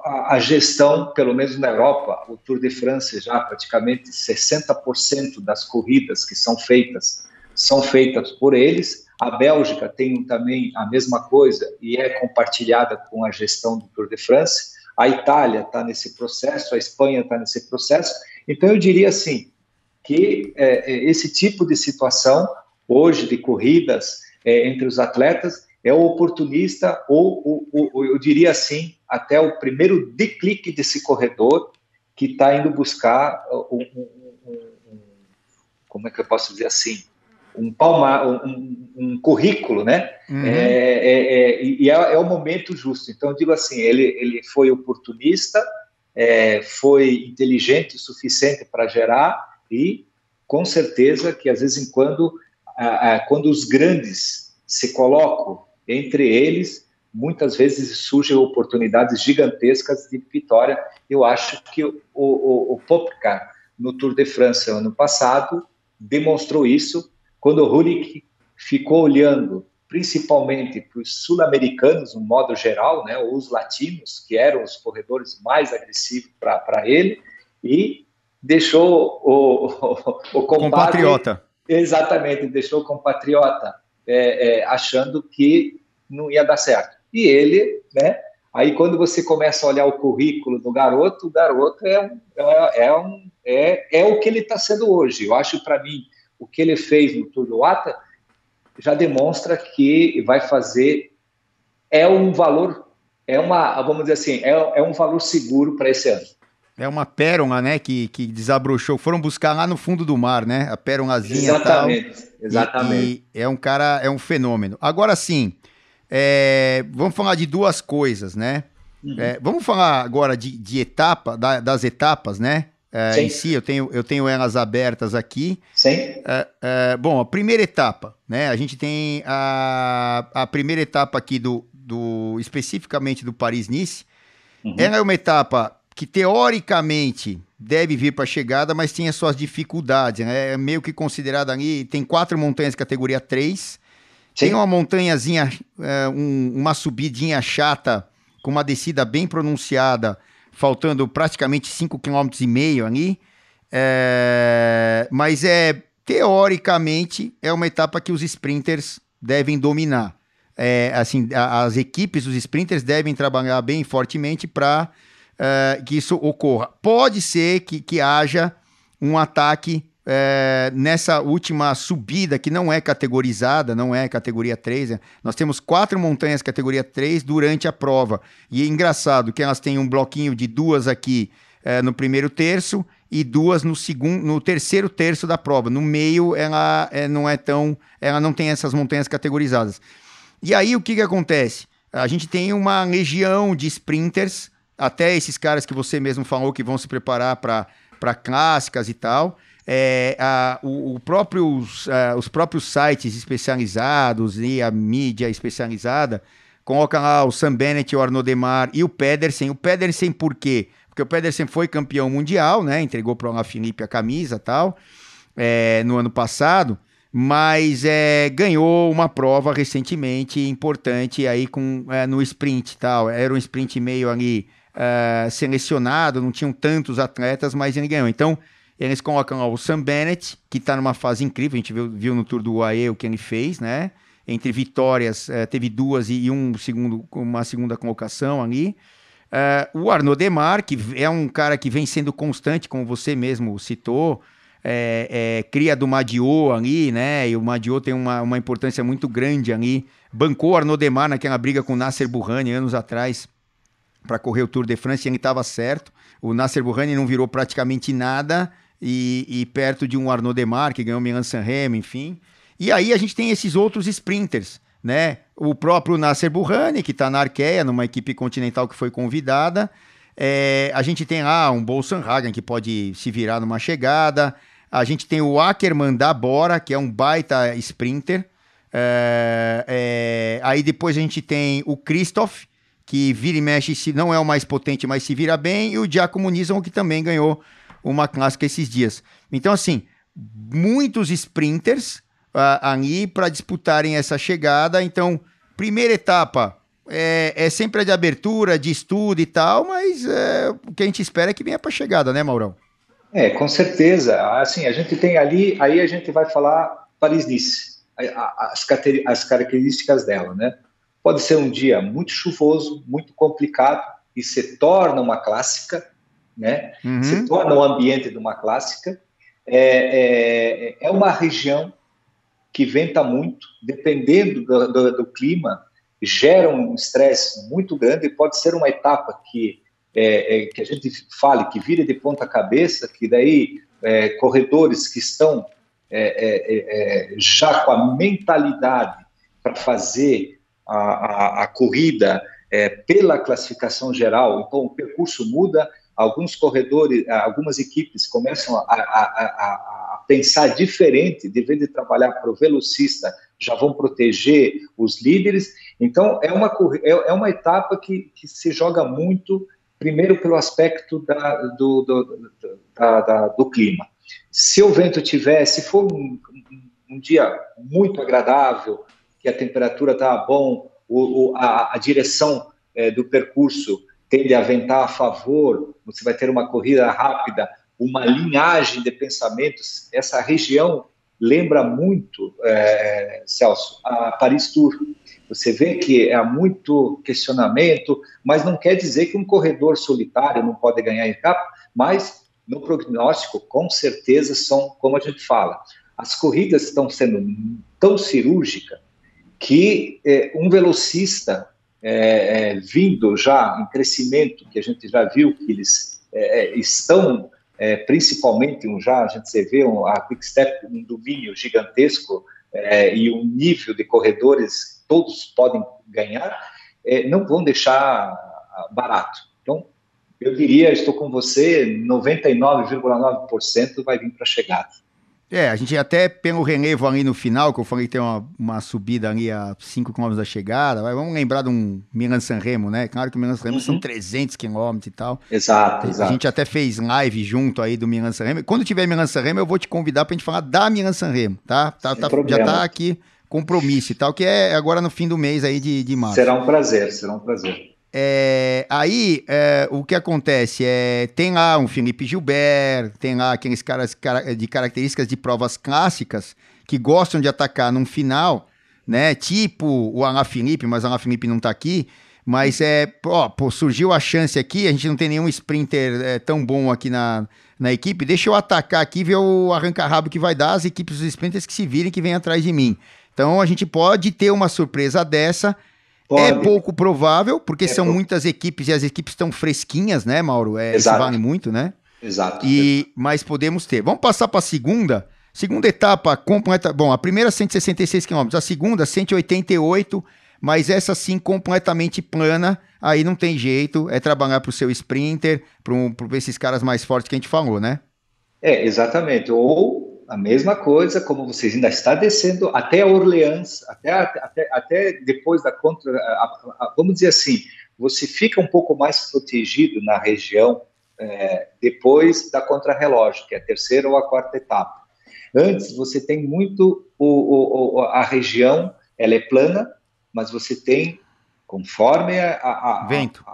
Speaker 2: a, gestão, pelo menos na Europa, o Tour de France já praticamente 60% das corridas que são feitas são feitas por eles. A Bélgica tem também a mesma coisa e é compartilhada com a gestão do Tour de France. A Itália está nesse processo, a Espanha está nesse processo. Então, eu diria assim que é, é, esse tipo de situação hoje de corridas é, entre os atletas é o oportunista ou, ou, ou, eu diria assim até o primeiro declique desse corredor que está indo buscar um, um, um, como é que eu posso dizer assim um, palma, um, um currículo, né? Uhum. É, é, é, e é, é, o momento justo. Então, eu digo assim, ele, ele foi oportunista, é, foi inteligente o suficiente para gerar e, com certeza, que às vezes em quando, a, a, quando os grandes se colocam entre eles, muitas vezes surgem oportunidades gigantescas de vitória. Eu acho que o, o, o Popcar, no Tour de França ano passado, demonstrou isso quando o Hulick ficou olhando principalmente para os sul-americanos, no modo geral, né, ou os latinos, que eram os corredores mais agressivos para ele, e deixou o, o, o
Speaker 1: compatriota.
Speaker 2: Exatamente, deixou o compatriota é, é, achando que não ia dar certo. E ele, né? Aí quando você começa a olhar o currículo do garoto, o garoto é, um, é, é, um, é, é o que ele está sendo hoje. Eu acho para mim o que ele fez no Tour do Ata já demonstra que vai fazer é um valor é uma vamos dizer assim é, é um valor seguro para esse ano
Speaker 1: é uma pérola, né, que, que desabrochou. Foram buscar lá no fundo do mar, né? A pérolazinha
Speaker 2: Exatamente, tal, exatamente.
Speaker 1: E, e, é um cara, é um fenômeno. Agora sim, é, vamos falar de duas coisas, né? Uhum. É, vamos falar agora de, de etapa, da, das etapas, né? é, em si, eu tenho, eu tenho elas abertas aqui.
Speaker 2: Sim.
Speaker 1: É, é, bom, a primeira etapa, né? A gente tem a, a primeira etapa aqui do, do especificamente do Paris-Nice. Uhum. Ela é uma etapa que teoricamente deve vir para a chegada, mas tinha suas dificuldades, né? É meio que considerada ali, tem quatro montanhas categoria 3, Sim. tem uma montanhazinha, é, um, uma subidinha chata, com uma descida bem pronunciada, faltando praticamente 5,5 km ali. É, mas é teoricamente é uma etapa que os sprinters devem dominar. É, assim, a, as equipes, os sprinters devem trabalhar bem fortemente para é, que isso ocorra. Pode ser que, que haja um ataque é, nessa última subida, que não é categorizada, não é categoria 3, né? nós temos quatro montanhas categoria 3 durante a prova. E é engraçado que elas têm um bloquinho de duas aqui é, no primeiro terço e duas no segundo, no terceiro terço da prova. No meio, ela é, não é tão. Ela não tem essas montanhas categorizadas. E aí o que, que acontece? A gente tem uma legião de sprinters, até esses caras que você mesmo falou que vão se preparar para clássicas e tal é, a, o, o próprios, uh, os próprios sites especializados e a mídia especializada colocam lá o Sam Bennett, o Arnaud Demar e o Pedersen. O Pedersen por quê? Porque o Pedersen foi campeão mundial, né? Entregou para o Felipe a camisa tal, é, no ano passado, mas é, ganhou uma prova recentemente importante aí com, é, no sprint tal. Era um sprint meio ali uh, selecionado, não tinham tantos atletas, mas ele ganhou. Então, eles colocam o Sam Bennett, que está numa fase incrível, a gente viu, viu no Tour do UAE o que ele fez, né? Entre vitórias, eh, teve duas e, e, um segundo, uma segunda colocação ali. Uh, o Arnaud Demar, que é um cara que vem sendo constante, como você mesmo citou, é, é, cria do Madio ali, né? E o Madio tem uma, uma importância muito grande ali. Bancou Arnaud Demar naquela briga com Nasser Burrani anos atrás para correr o Tour de France e ele estava certo. O Nasser Burrani não virou praticamente nada e, e perto de um Arnaud Demar que ganhou o Milan Sanremo, enfim. E aí a gente tem esses outros sprinters, né? O próprio Nasser Burrani, que está na Arqueia, numa equipe continental que foi convidada. É, a gente tem lá um Bolsanhagen que pode se virar numa chegada. A gente tem o Ackerman da Bora, que é um baita sprinter. É, é, aí depois a gente tem o Christoph, que vira e mexe, se não é o mais potente, mas se vira bem. E o Giacomo Nison, que também ganhou uma clássica esses dias. Então, assim, muitos sprinters uh, ali para disputarem essa chegada. Então, primeira etapa é, é, sempre a de abertura, de estudo e tal, mas é, o que a gente espera é que venha para a chegada, né, Maurão?
Speaker 2: É, com certeza. Assim, a gente tem ali, aí a gente vai falar Paris-Nice, as, as características dela, né? Pode ser um dia muito chuvoso, muito complicado, e se torna uma clássica, né? Uhum. Se torna o um ambiente de uma clássica. É, é, é uma região que venta muito, dependendo do, do, do clima, gera um estresse muito grande e pode ser uma etapa que, é, é, que a gente fale que vira de ponta cabeça, que daí é, corredores que estão é, já com a mentalidade para fazer a, a, a corrida pela classificação geral, então o percurso muda, alguns corredores, algumas equipes começam a, a pensar diferente, de vez de trabalhar para o velocista, já vão proteger os líderes. Então, é uma, é, é uma etapa que, que se joga muito, primeiro pelo aspecto da, do, do, da, da, do clima. Se o vento tiver, se for um, um dia muito agradável, que a temperatura está bom, o, o, a, a, direção é, do percurso tende a ventar a favor, você vai ter uma corrida rápida, uma linhagem de pensamentos. Essa região lembra muito, é, Celso, a Paris Tour. Você vê que há muito questionamento, mas não quer dizer que um corredor solitário não pode ganhar etapa, mas no prognóstico, com certeza, são, como a gente fala, as corridas estão sendo tão cirúrgicas que é, um velocista é, é, vindo já em crescimento, que a gente já viu que eles é, é, estão é, principalmente um já, a gente vê um, a Quickstep um domínio gigantesco e um nível de corredores todos podem ganhar, não vão deixar barato. Então, eu diria, estou com você, 99,9% vai vir para a chegada.
Speaker 1: É, a gente até pelo relevo ali no final, que eu falei que tem uma, uma subida ali a 5 km da chegada, vai, vamos lembrar de um Milan San Remo, né? Claro que o Milan San Remo uhum. são 300 km e tal.
Speaker 2: Exato,
Speaker 1: a,
Speaker 2: exato.
Speaker 1: A gente até fez live junto aí do Milan San Remo. Quando tiver Milan San Remo, eu vou te convidar pra gente falar da Milan San Remo, tá? tá, tá já tá aqui compromisso e tal, que é agora no fim do mês aí de, de março.
Speaker 2: Será um prazer, será um prazer.
Speaker 1: É, aí, é, o que acontece é, tem lá um Felipe Gilbert, tem lá aqueles caras de características de provas clássicas que gostam de atacar num final, né? Tipo o Alain Felipe, mas o Felipe não tá aqui. Mas é, ó, pô, surgiu a chance aqui, a gente não tem nenhum sprinter é, tão bom aqui na, na equipe. Deixa eu atacar aqui, ver o arranca-rabo que vai dar, as equipes dos sprinters que se virem, que vêm atrás de mim. Então a gente pode ter uma surpresa dessa Pode. É pouco provável, porque é são pouco. muitas equipes e as equipes estão fresquinhas, né, Mauro? É, Exato. Isso vale muito, né?
Speaker 2: Exato.
Speaker 1: E, mas podemos ter. Vamos passar para a segunda. Segunda etapa completa. Bom, a primeira 166 km, a segunda 188, mas essa sim completamente plana. Aí não tem jeito, é trabalhar para o seu sprinter, para esses caras mais fortes que a gente falou, né?
Speaker 2: É, exatamente. Ou a mesma coisa, como vocês ainda está descendo até Orleans, até, até, até depois da contra, a, a, vamos dizer assim, você fica um pouco mais protegido na região é, depois da contrarrelógio, que é a terceira ou a quarta etapa. Antes você tem muito o, o, a região, ela é plana, mas você tem conforme a, a,
Speaker 1: vento.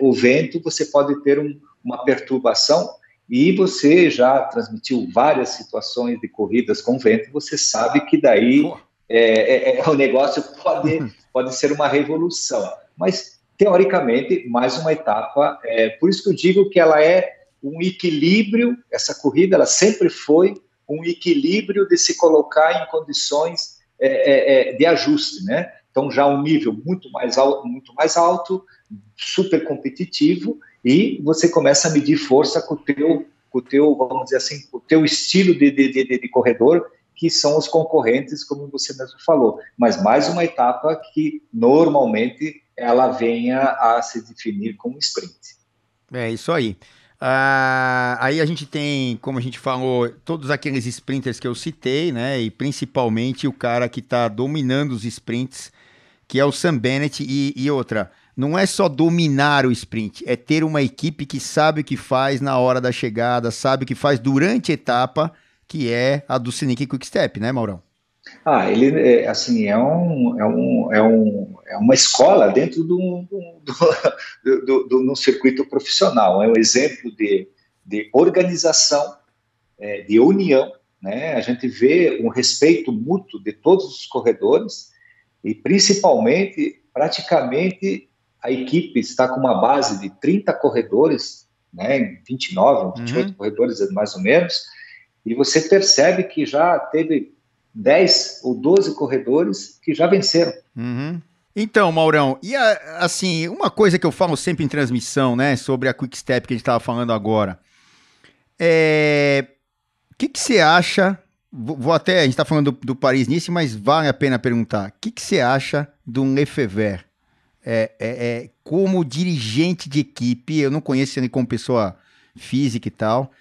Speaker 2: o vento, você pode ter um, uma perturbação e você já transmitiu várias situações de corridas com vento, você sabe que daí é, é, é, o negócio pode, pode ser uma revolução. Mas, teoricamente, mais uma etapa. É, por isso que eu digo que ela é um equilíbrio, essa corrida ela sempre foi um equilíbrio de se colocar em condições é, é, é, de ajuste, né? Então já um nível muito mais alto, muito mais alto, super competitivo e você começa a medir força com o teu, com o teu vamos dizer assim, o teu estilo de, de, de, de corredor que são os concorrentes, como você mesmo falou. Mas mais uma etapa que normalmente ela venha a se definir como sprint.
Speaker 1: É isso aí. Ah, aí a gente tem, como a gente falou, todos aqueles sprinters que eu citei, né? E principalmente o cara que está dominando os sprints, que é o Sam Bennett. E, e, outra, não é só dominar o sprint, é ter uma equipe que sabe o que faz na hora da chegada, sabe o que faz durante a etapa, que é a do Sinic Quick Step, né, Maurão?
Speaker 2: Ah, ele é, assim é um, é um, é um é uma escola dentro do, do, do, do, do circuito profissional. É um exemplo de, de organização, é, de união. Né? A gente vê um respeito mútuo de todos os corredores e principalmente, praticamente a equipe está com uma base de 30 corredores, né? 29, 28 uhum. corredores mais ou menos, e você percebe que já teve 10 ou 12 corredores que já venceram.
Speaker 1: Uhum. Então, Maurão, e a, assim, uma coisa que eu falo sempre em transmissão, né, sobre a Quick Step que a gente estava falando agora, é. O que, que você acha? Vou até. A gente está falando do, do Paris-Nice, mas vale a pena perguntar. O que, que você acha do Lefebvre? É, é, é, como dirigente de equipe, eu não conheço ele como pessoa física e tal.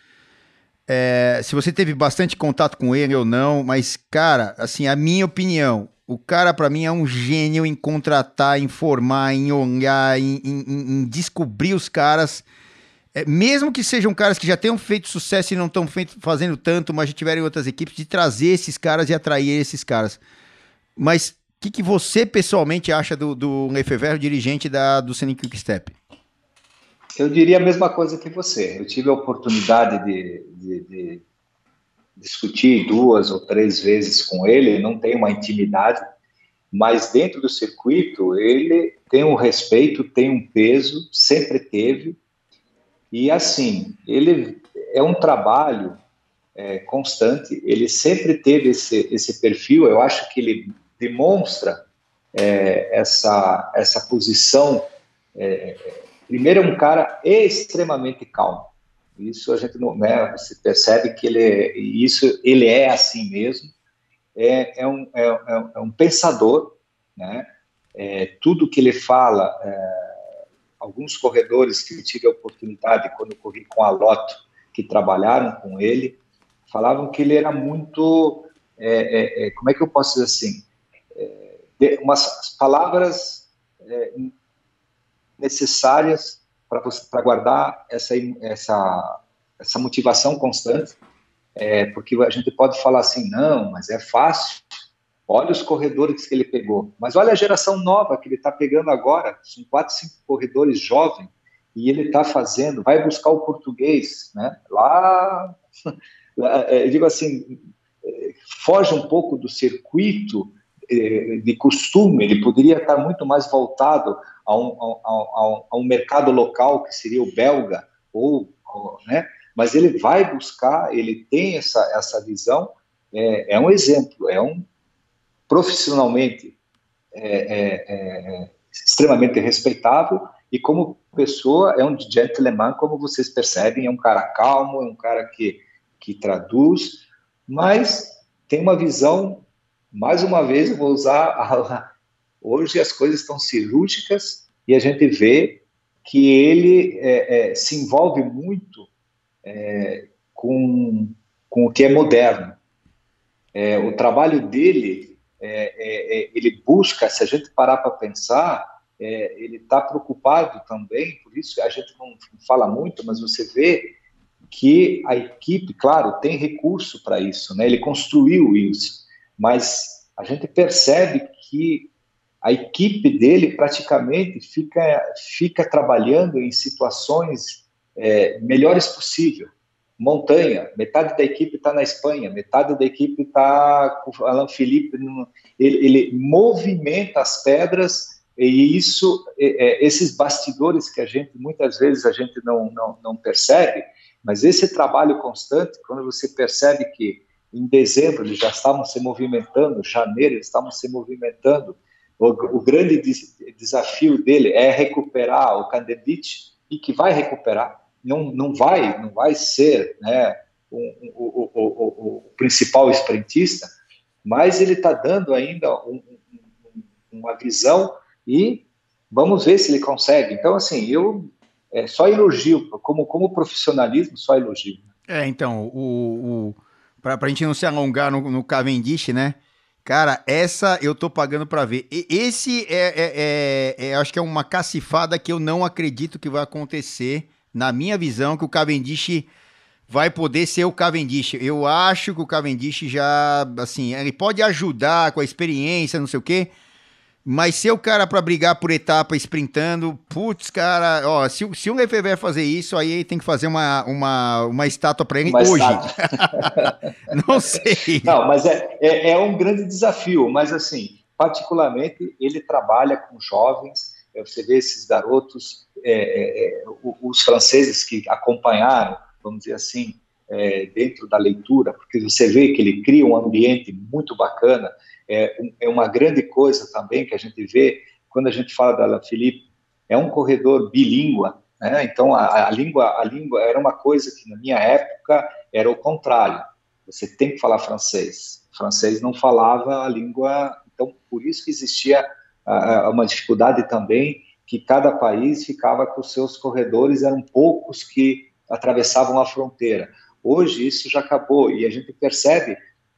Speaker 1: É, se você teve bastante contato com ele ou não, mas, cara, assim, a minha opinião, o cara para mim é um gênio em contratar, em formar, em olhar, em, em, em descobrir os caras. É, mesmo que sejam caras que já tenham feito sucesso e não estão fazendo tanto, mas já tiverem outras equipes, de trazer esses caras e atrair esses caras. Mas que, que, você pessoalmente acha do, do Lefebvre, dirigente da, do Scenic Quick Step?
Speaker 2: Eu diria a mesma coisa que você. Eu tive a oportunidade de, de, de discutir duas ou três vezes com ele, não tem uma intimidade, mas dentro do circuito ele tem um respeito, tem um peso, sempre teve, e assim, ele é um trabalho é, constante, ele sempre teve esse, esse perfil, eu acho que ele demonstra é, essa, essa posição é, Primeiro, é um cara extremamente calmo. Isso a gente não, né, você percebe que ele é, isso ele é assim mesmo. É, é, um, é, é, é um pensador, né? É, tudo que ele fala, é, alguns corredores que eu tive a oportunidade quando corri com a Loto, que trabalharam com ele, falavam que ele era muito, é, como é que eu posso dizer assim, umas palavras necessárias para guardar essa, essa, essa motivação constante, é, porque a gente pode falar assim, não, mas é fácil, olha os corredores que ele pegou, mas olha a geração nova que ele está pegando agora, são quatro, cinco corredores jovens, e ele está fazendo, vai buscar o português, né, lá, é, digo assim, é, foge um pouco do circuito é, de costume, ele poderia estar muito mais voltado a um, a, a, um mercado local, que seria o belga, ou, ou, né? mas ele vai buscar, ele tem essa, essa visão, é, é um exemplo, é um profissionalmente é, é, é, extremamente respeitável e como pessoa é um gentleman, como vocês percebem, é um cara calmo, é um cara que, que traduz, mas tem uma visão, mais uma vez, eu vou usar a, Hoje as coisas estão cirúrgicas e a gente vê que ele é, é, se envolve muito é, com, com o que é moderno. É, o trabalho dele, é, é, ele busca, se a gente parar para pensar, ele está preocupado também, por isso a gente não fala muito, mas você vê que a equipe, claro, tem recurso para isso, né? ele construiu isso, mas a gente percebe que a equipe dele praticamente fica, fica trabalhando em situações é, melhores possível. Montanha, metade da equipe está na Espanha, metade da equipe está com o Alain Felipe. Ele, ele, movimenta as pedras e isso, é, é, esses bastidores que a gente muitas vezes a gente não, não, não percebe, mas esse trabalho constante, quando você percebe que em dezembro eles já estavam se movimentando, janeiro eles estavam se movimentando. O, o grande des, desafio dele é recuperar o Candidate e que vai recuperar. Não, não vai, não vai ser, né, o, o, o, o principal sprintista, mas ele está dando ainda um, um, uma visão e vamos ver se ele consegue. Então, assim, eu é, só elogio, como, como profissionalismo, só elogio.
Speaker 1: É, então, o, o para a gente não se alongar no, no Cavendish, né? Cara, essa eu tô pagando para ver. E, esse é, é, é, é, acho que é uma cacifada que eu não acredito que vai acontecer, na minha visão, que o Cavendish vai poder ser o Cavendish. Eu acho que o Cavendish já, assim, ele pode ajudar com a experiência, não sei o quê, mas ser o cara para brigar por etapa sprintando, putz, cara, ó, se, se o Lefebvre fazer isso, aí tem que fazer uma, uma, uma estátua para ele uma hoje. não sei.
Speaker 2: Não, mas é, é, é, um grande desafio, mas assim, particularmente ele trabalha com jovens, é, você vê esses garotos, é, é, é os franceses que acompanharam, vamos dizer assim, dentro da leitura, porque você vê que ele cria um ambiente muito bacana, é, é uma grande coisa também que a gente vê quando a gente fala da Philippe, é um corredor bilíngua, né? Então a, a, língua a língua era uma coisa que na minha época era o contrário. Você tem que falar francês. O francês não falava a língua, então por isso que existia a, uma dificuldade também que cada país ficava com seus corredores eram poucos que atravessavam a fronteira. Hoje isso já acabou e a gente percebe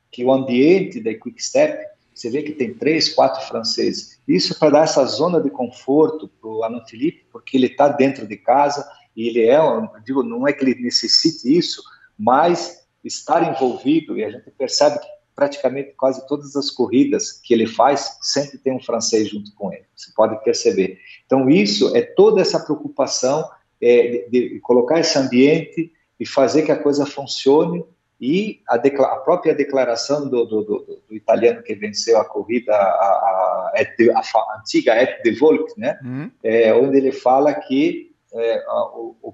Speaker 2: que o ambiente da Quick Step você vê que tem três, quatro franceses. Isso é para dar essa zona de conforto para o Alain Philippe, porque ele está dentro de casa e ele é, digo, não é que ele necessite isso, mas estar envolvido, e a gente percebe que praticamente quase todas as corridas que ele faz sempre tem um francês junto com ele. Você pode perceber. Então, isso é toda essa preocupação é, de, de colocar esse ambiente e fazer que a coisa funcione e a, a própria declaração do, do, do, do, italiano que venceu a corrida, a, a, a antiga Et de Volk, né? Uhum. É, onde ele fala que é, o, o,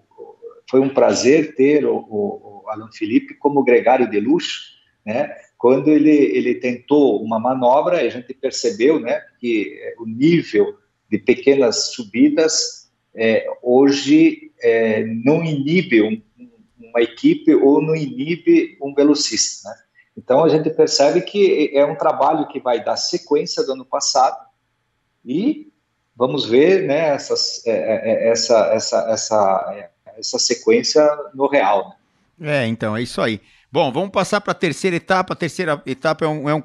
Speaker 2: foi um prazer ter o, o, Alain Felipe como gregário de luxo, né? Quando ele, ele tentou uma manobra, a gente percebeu né, que é, o nível de pequenas subidas é, hoje é, não inibe um, uma equipe ou não inibe um velocista. Né? Então a gente percebe que é um trabalho que vai dar sequência do ano passado e vamos ver né, essas, é, é, é essa, essa, essa, essa sequência no real.
Speaker 1: Né? É, então, é isso aí. Bom, vamos passar para a terceira etapa. A terceira etapa é um, é um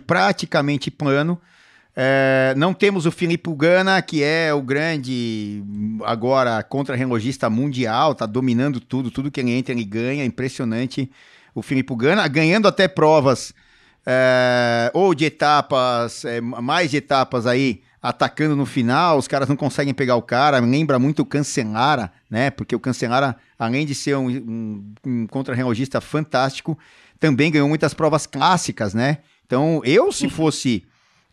Speaker 1: praticamente plano. É, não temos o Filipe Ugana, que é o grande, agora, contra-relogista mundial, tá dominando tudo, tudo que ele entra ele ganha, impressionante o Filipe Ugana, ganhando até provas é, ou de etapas, é, mais de etapas aí, atacando no final, os caras não conseguem pegar o cara, lembra muito o Cancelara, né, porque o Cancelara, além de ser um, um, um contra-relogista fantástico, também ganhou muitas provas clássicas, né, então eu, se fosse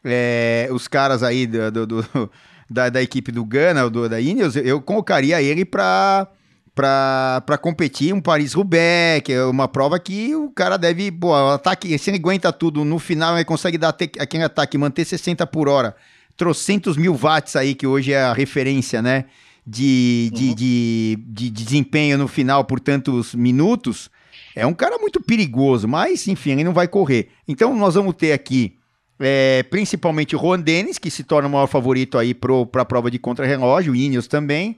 Speaker 1: é, os caras aí do, do, do da, da, equipe do Gana, do, da Ineos, eu colocaria ele para para competir um Paris-Roubaix, que é uma prova que o cara deve, pô, ataque, se ele aguenta tudo, no final ele consegue dar aquele ataque, manter 60 por hora, trocentos mil watts aí, que hoje é a referência, né, de, de, uhum. de, de, de desempenho no final por tantos minutos, é um cara muito perigoso, mas enfim, ele não vai correr. Então nós vamos ter aqui é, principalmente o Juan Dennis, que se torna o maior favorito aí para a prova de contra-relógio, o Ineos também.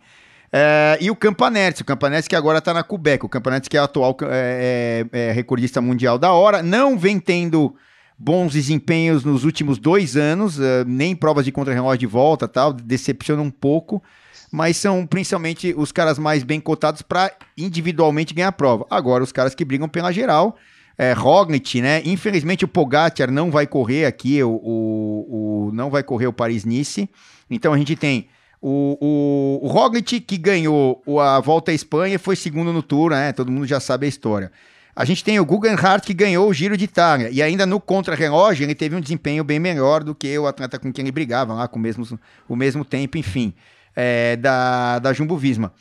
Speaker 1: É, e o Campanese, o Campanese que agora está na Quebec, o Campanese que é atual é, é, é, recordista mundial da hora, não vem tendo bons desempenhos nos últimos dois anos, é, nem provas de contra-relógio de volta tal, decepciona um pouco, mas são principalmente os caras mais bem cotados para individualmente ganhar a prova. Agora, os caras que brigam pela geral, é, Roglic, né? Infelizmente o Pogacar não vai correr aqui, o, o, o não vai correr o Paris-Nice. Então a gente tem o, o, o Roglic que ganhou a Volta à Espanha foi segundo no Tour, né? Todo mundo já sabe a história. A gente tem o Guggenhardt que ganhou o Giro de Itália e ainda no contra-relógio ele teve um desempenho bem melhor do que o atleta com quem ele brigava lá com o mesmo, o mesmo tempo, enfim, é, da, da Jumbo Visma.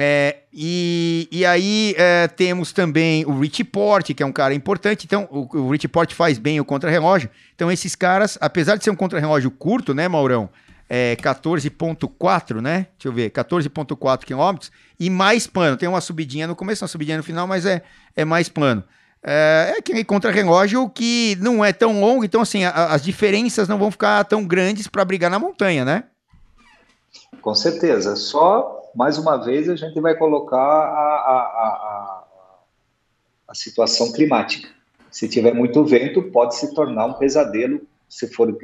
Speaker 1: É, e, e aí é, temos também o Rich Port, que é um cara importante. Então, o, o Rich Port faz bem o contra-relógio. Então, esses caras, apesar de ser um contra-relógio curto, né, Maurão? É 14,4, né? Deixa eu ver, 14,4 quilômetros e mais plano. Tem uma subidinha no começo, uma subidinha no final, mas é, é mais plano. É, é aquele contra-relógio que não é tão longo, então, assim, a, as diferenças não vão ficar tão grandes para brigar na montanha, né?
Speaker 2: Com certeza. Só mais uma vez, a gente vai colocar a, a, a, a situação climática. Se tiver muito vento, pode se tornar um pesadelo. Se for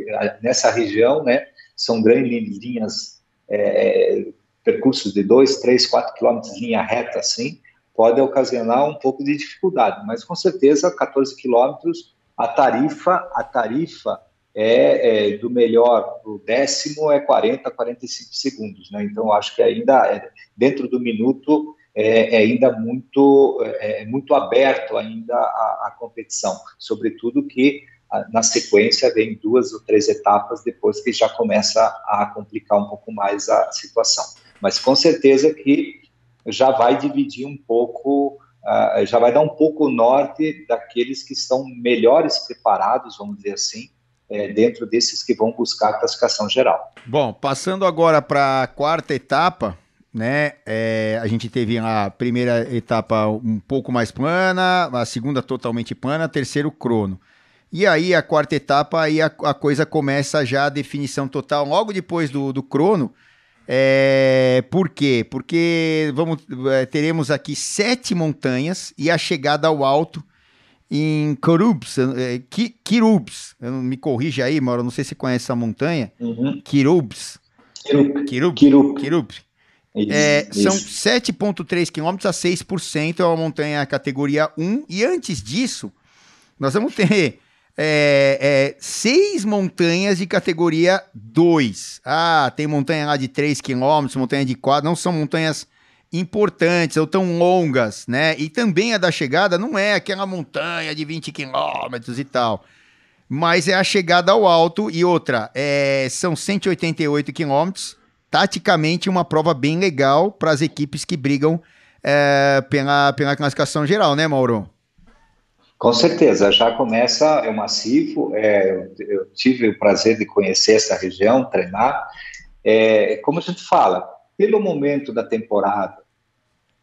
Speaker 2: nessa região, né, são grandes linhas, é, percursos de 2, 3, 4 quilômetros, linha reta assim, pode ocasionar um pouco de dificuldade, mas com certeza 14 quilômetros, a tarifa, a tarifa é, é, do melhor para o décimo é 40, 45 segundos, né? Então acho que ainda é, dentro do minuto é, é ainda muito é, é, muito aberto ainda a, a, competição, sobretudo que na sequência vem duas ou três etapas depois que já começa a complicar um pouco mais a situação. Mas com certeza que já vai dividir um pouco Uh, já vai dar um pouco o norte daqueles que estão melhores preparados, vamos dizer assim, é, dentro desses que vão buscar a classificação geral.
Speaker 1: Bom, passando agora para a quarta etapa, né? É, a gente teve a primeira etapa um pouco mais plana, a segunda totalmente plana, a terceiro crono. E aí a quarta etapa, aí a, a coisa começa já a definição total, logo depois do, do crono. É, por quê? Porque vamos, é, teremos aqui sete montanhas e a chegada ao alto em Kirubs, é, Kirubs, me corrija aí, Mauro, não sei se você conhece essa montanha. Uhum. Kirubs. Kirup. Kirup. Kirup. Isso, é, isso. São 7,3 quilômetros a 6%, é uma montanha categoria 1. E antes disso, nós vamos ter é, é, seis montanhas de categoria 2. Ah, tem montanha lá de 3 quilômetros, montanha de 4. Não são montanhas importantes ou tão longas, né? E também a da chegada não é aquela montanha de 20 quilômetros e tal, mas é a chegada ao alto e outra, é, são 188 quilômetros, taticamente uma prova bem legal para as equipes que brigam é, pela, pela classificação geral, né, Mauro?
Speaker 2: Com certeza, já começa, é massivo, é, eu, eu, tive o prazer de conhecer essa região, treinar, é, como a gente fala, pelo momento da temporada,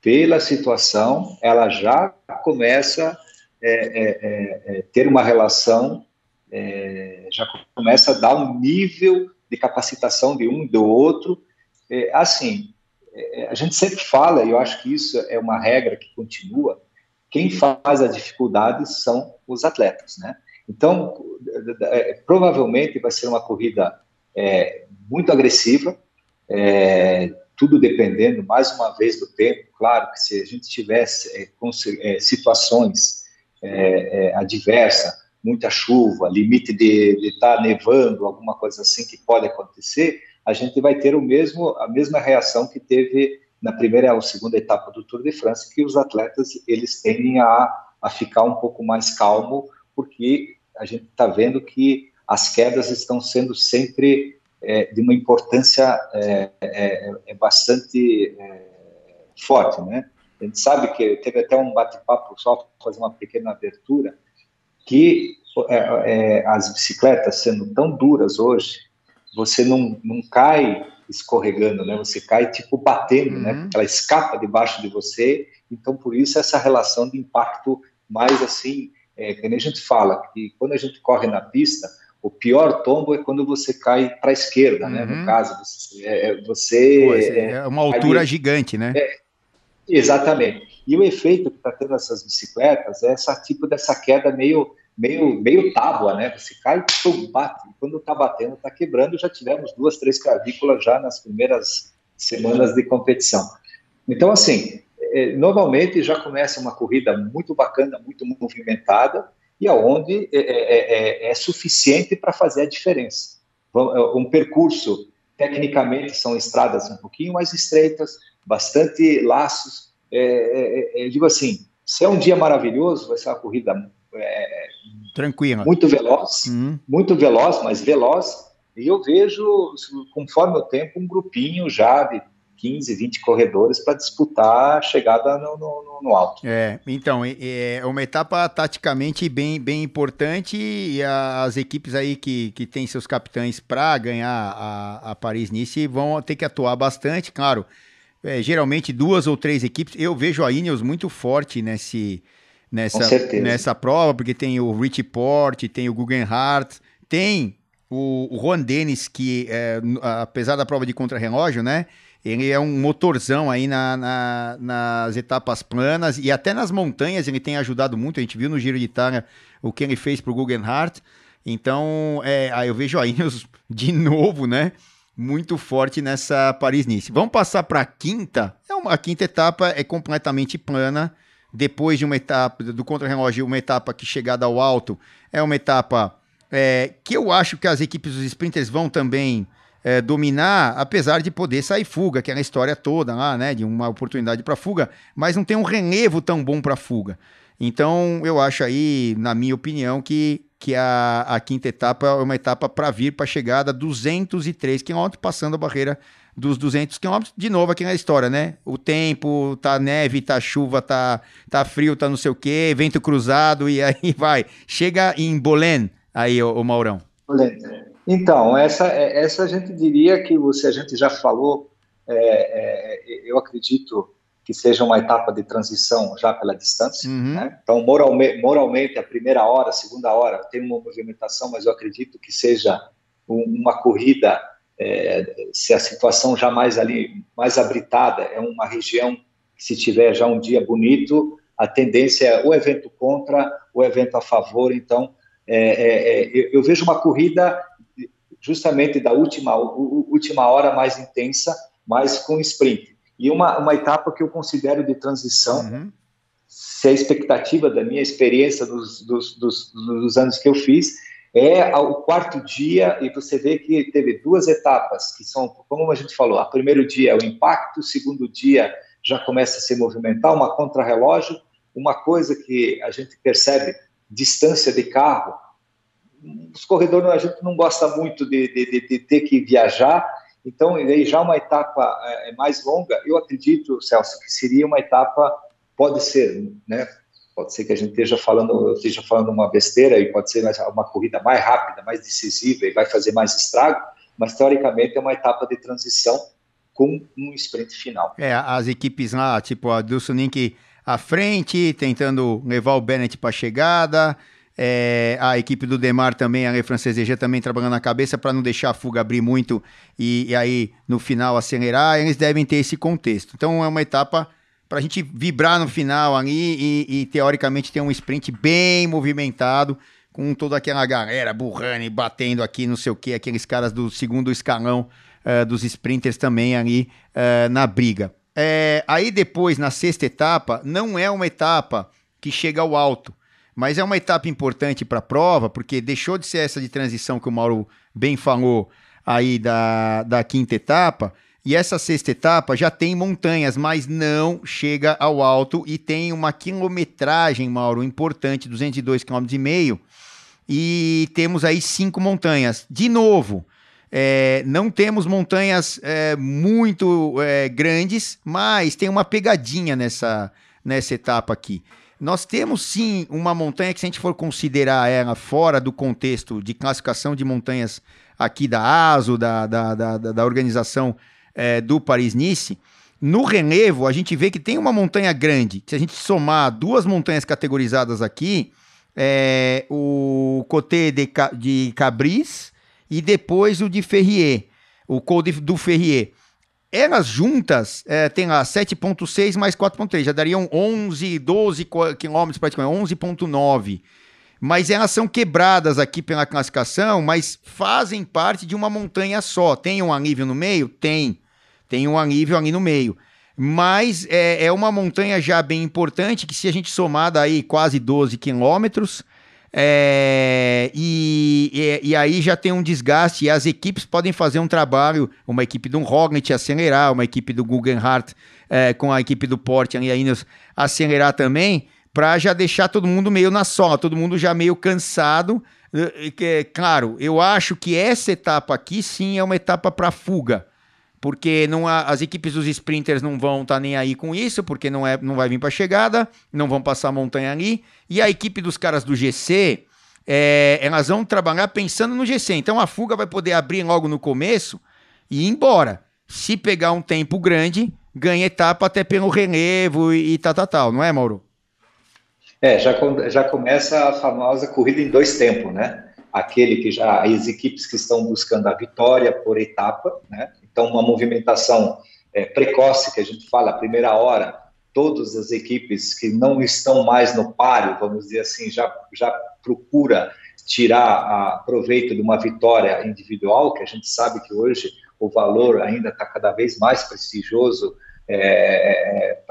Speaker 2: pela situação, ela já começa a é, é, é, é, ter uma relação, é, já começa a dar um nível de capacitação de um e do outro. assim, a gente sempre fala, e eu acho que isso é uma regra que continua, quem faz a dificuldade são os atletas, né? Então, provavelmente vai ser uma corrida muito agressiva, é, tudo dependendo, mais uma vez, do tempo. Claro que se a gente tivesse é, é, situações é, é, adversas, muita chuva, limite de estar tá nevando, alguma coisa assim que pode acontecer, a gente vai ter o mesmo, a mesma reação que teve na primeira ou segunda etapa do Tour de France, que os atletas eles tendem a, a ficar um pouco mais calmo, porque a gente está vendo que as quedas estão sendo sempre é, de uma importância é, é, é bastante é, forte, né? A gente sabe que teve até um bate-papo, só para fazer uma pequena abertura, que é, as bicicletas sendo tão duras hoje, você não, não cai escorregando, né? Você cai tipo batendo, né? uhum. né? Ela escapa debaixo de você. Então, por isso essa relação de impacto mais assim, é, que nem a gente fala, que quando a gente corre na pista, o pior tombo é quando você cai para a esquerda, uhum. né? No uhum. caso, você. É, é você
Speaker 1: é, uma altura gigante, né? É,
Speaker 2: exatamente. E o efeito que está tendo essas bicicletas é essa tipo dessa queda meio meio meio tábua, né? Você cai e bate. Quando está batendo, está quebrando. Já tivemos duas, três clavículas já nas primeiras semanas de competição. Então, assim, é, normalmente já começa uma corrida muito bacana, muito movimentada e aonde é, é, é, é suficiente para fazer a diferença. Um percurso, tecnicamente, são estradas um pouquinho mais estreitas, bastante laços. É, é, digo assim, se é um dia maravilhoso, vai ser uma corrida
Speaker 1: tranquila,
Speaker 2: muito veloz, uhum. muito veloz, mas veloz. E eu vejo, conforme o tempo, um grupinho já de 15, 20 corredores para disputar a chegada no, no, no, alto.
Speaker 1: É, então, é uma etapa taticamente bem, bem importante e as equipes aí que, que têm seus capitães para ganhar a, a Paris-Nice vão ter que atuar bastante, claro. É, geralmente duas ou três equipes. Eu vejo a Ineos muito forte nesse, nessa, nessa prova, porque tem o Rich Port, tem o Guggenhardt, tem o, o Juan Dennis, que é, apesar da prova de contra-relógio, né? Ele é um motorzão aí na, na, nas etapas planas e até nas montanhas ele tem ajudado muito. A gente viu no Giro de Itália o que ele fez para o Guggenhardt. Então, é, aí eu vejo a Ineos de novo, né? Muito forte nessa Paris-Nice. Vamos passar para a quinta. É uma, a quinta etapa é completamente plana. Depois de uma etapa do contra-relógio, uma etapa que chegada ao alto é uma etapa é, que eu acho que as equipes dos sprinters vão também é, dominar, apesar de poder sair fuga, que é a história toda lá, né, de uma oportunidade para fuga, mas não tem um relevo tão bom para fuga. Então, eu acho aí, na minha opinião, que, que a, a quinta etapa é uma etapa para vir para a chegada 203 km, passando a barreira dos 200 km. De novo, aqui na história, né? O tempo, tá neve, tá chuva, tá, tá frio, tá não sei o quê, vento cruzado, e aí vai. Chega em Bolén, aí, o, Maurão?
Speaker 2: Então, essa, é, essa a gente diria que você, a gente já falou, é, é, eu acredito que seja uma etapa de transição já pela distância. Uhum. Né? Então, moralmente, moralmente, a primeira hora, a segunda hora tem uma movimentação, mas eu acredito que seja uma corrida, é, se a situação já mais ali, mais abritada, é uma região que se tiver já um dia bonito, a tendência é o evento contra, o evento a favor. Então, é, é, é, eu vejo uma corrida justamente da última, última hora mais intensa, mas com sprint. E uma, uma etapa que eu considero de transição, uhum. se a expectativa da minha experiência dos, dos, dos, dos anos que eu fiz, é o quarto dia, e você vê que teve duas etapas, que são, como a gente falou, o primeiro dia é o impacto, o segundo dia já começa a se movimentar, uma contrarrelógio, uma coisa que a gente percebe distância de carro, os corredores a gente não gosta muito de, de, de ter que viajar, então aí já uma etapa é, é, mais longa, eu acredito, Celso, que seria uma etapa, pode ser, né? Pode ser que a gente esteja falando, eu esteja falando uma besteira e pode ser uma corrida mais rápida, mais decisiva e vai fazer mais estrago, mas teoricamente é uma etapa de transição com um sprint final.
Speaker 1: É, as equipes lá, tipo a do Suninck à frente, tentando levar o Bennett para a chegada. É, a equipe do Demar também, a Le Francesa também trabalhando na cabeça para não deixar a fuga abrir muito e, e, aí no final acelerar. Eles devem ter esse contexto. Então é uma etapa para a gente vibrar no final ali e, e, teoricamente ter um sprint bem movimentado com toda aquela galera burrando e batendo aqui, não sei o que, aqueles caras do segundo escalão uh, dos sprinters também ali uh, na briga. É, aí depois, na sexta etapa, não é uma etapa que chega ao alto, mas é uma etapa importante para a prova, porque deixou de ser essa de transição que o Mauro bem falou aí da, da quinta etapa, e essa sexta etapa já tem montanhas, mas não chega ao alto e tem uma quilometragem, Mauro, importante, 202,5 km, e temos aí cinco montanhas. De novo, é, não temos montanhas é, muito é, grandes, mas tem uma pegadinha nessa, nessa etapa aqui. Nós temos sim uma montanha que, se a gente for considerar ela fora do contexto de classificação de montanhas aqui da ASO, da, da, da, da organização é, do Paris-Nice, no relevo a gente vê que tem uma montanha grande. Se a gente somar duas montanhas categorizadas aqui, é, o Côté de, de Cabris e depois o de Ferrier, o Code do Ferrier. Elas juntas é, tem lá 7.6 mais 4.3, já dariam 11, 12 quilômetros praticamente, 11.9. Mas elas são quebradas aqui pela classificação, mas fazem parte de uma montanha só. Tem um alívio no meio? Tem. Tem um alívio ali no meio. Mas é, é uma montanha já bem importante, que se a gente somar daí quase 12 quilômetros, é, e, e, e, aí já tem um desgaste e as equipes podem fazer um trabalho, uma equipe do Roglic acelerar, uma equipe do Guggenhardt é, com a equipe do Porte e ainda acelerar também, para já deixar todo mundo meio na sola, todo mundo já meio cansado. É, claro, eu acho que essa etapa aqui sim é uma etapa para fuga, porque não há, as equipes dos sprinters não vão estar tá nem aí com isso, porque não, é, não vai vir para chegada, não vão passar a montanha ali. E a equipe dos caras do GC, é, elas vão trabalhar pensando no GC. Então a fuga vai poder abrir logo no começo e ir embora. Se pegar um tempo grande, ganha etapa até pelo relevo e, e tal, tal, tal, não é, Mauro?
Speaker 2: É, já, já começa a famosa corrida em dois tempos, né? Aquele que já, as equipes que estão buscando a vitória por etapa, né? Então, uma movimentação é, precoce, que a gente fala, a primeira hora, todas as equipes que não estão mais no páreo, vamos dizer assim, já, já procura tirar proveito de uma vitória individual, que a gente sabe que hoje o valor ainda está cada vez mais prestigioso, é, é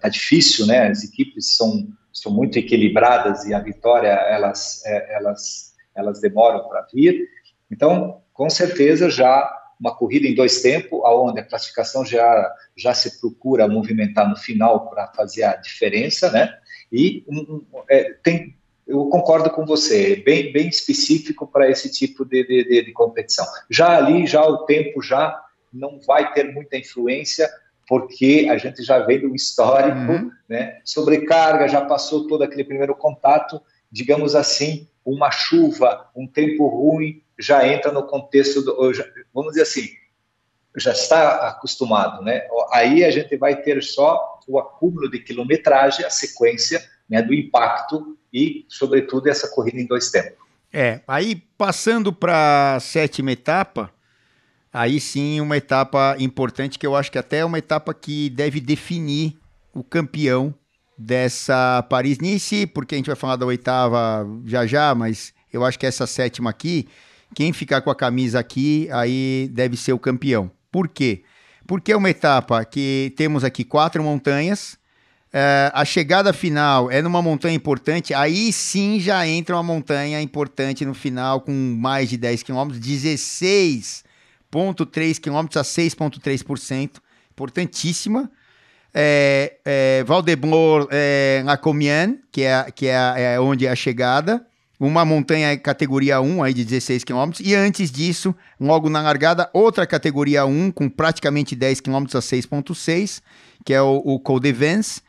Speaker 2: tá difícil, né? As equipes são são muito equilibradas e a vitória elas é, elas elas demoram para vir. Então, com certeza já uma corrida em dois tempos, aonde a classificação já já se procura movimentar no final para fazer a diferença, né? E um, é, tem eu concordo com você, bem, bem específico para esse tipo de, de, de, competição. Já ali, já o tempo já não vai ter muita influência, porque a gente já vem do histórico, uhum. né? Sobrecarga, já passou todo aquele primeiro contato, digamos assim, uma chuva, um tempo ruim, já entra no contexto, do, já, vamos dizer assim, já está acostumado, né? Aí a gente vai ter só o acúmulo de quilometragem, a sequência né, do impacto e, sobretudo, essa corrida em dois tempos.
Speaker 1: É, aí passando para a sétima etapa, aí sim uma etapa importante que eu acho que até é uma etapa que deve definir o campeão dessa Paris-Nice, porque a gente vai falar da oitava já já, mas eu acho que essa sétima aqui, quem ficar com a camisa aqui, aí deve ser o campeão. Por quê? Porque é uma etapa que temos aqui quatro montanhas, Uh, a chegada final é numa montanha importante, aí sim já entra uma montanha importante no final com mais de 10 km, 16,3 km a 6,3%, importantíssima. É, é, Valdebor é, La Comienne, que, é, que é, é, onde é a chegada, uma montanha categoria 1 aí de 16 km, e antes disso, logo na largada, outra categoria 1 com praticamente 10 km a 6,6, que é o, o Col de Vence,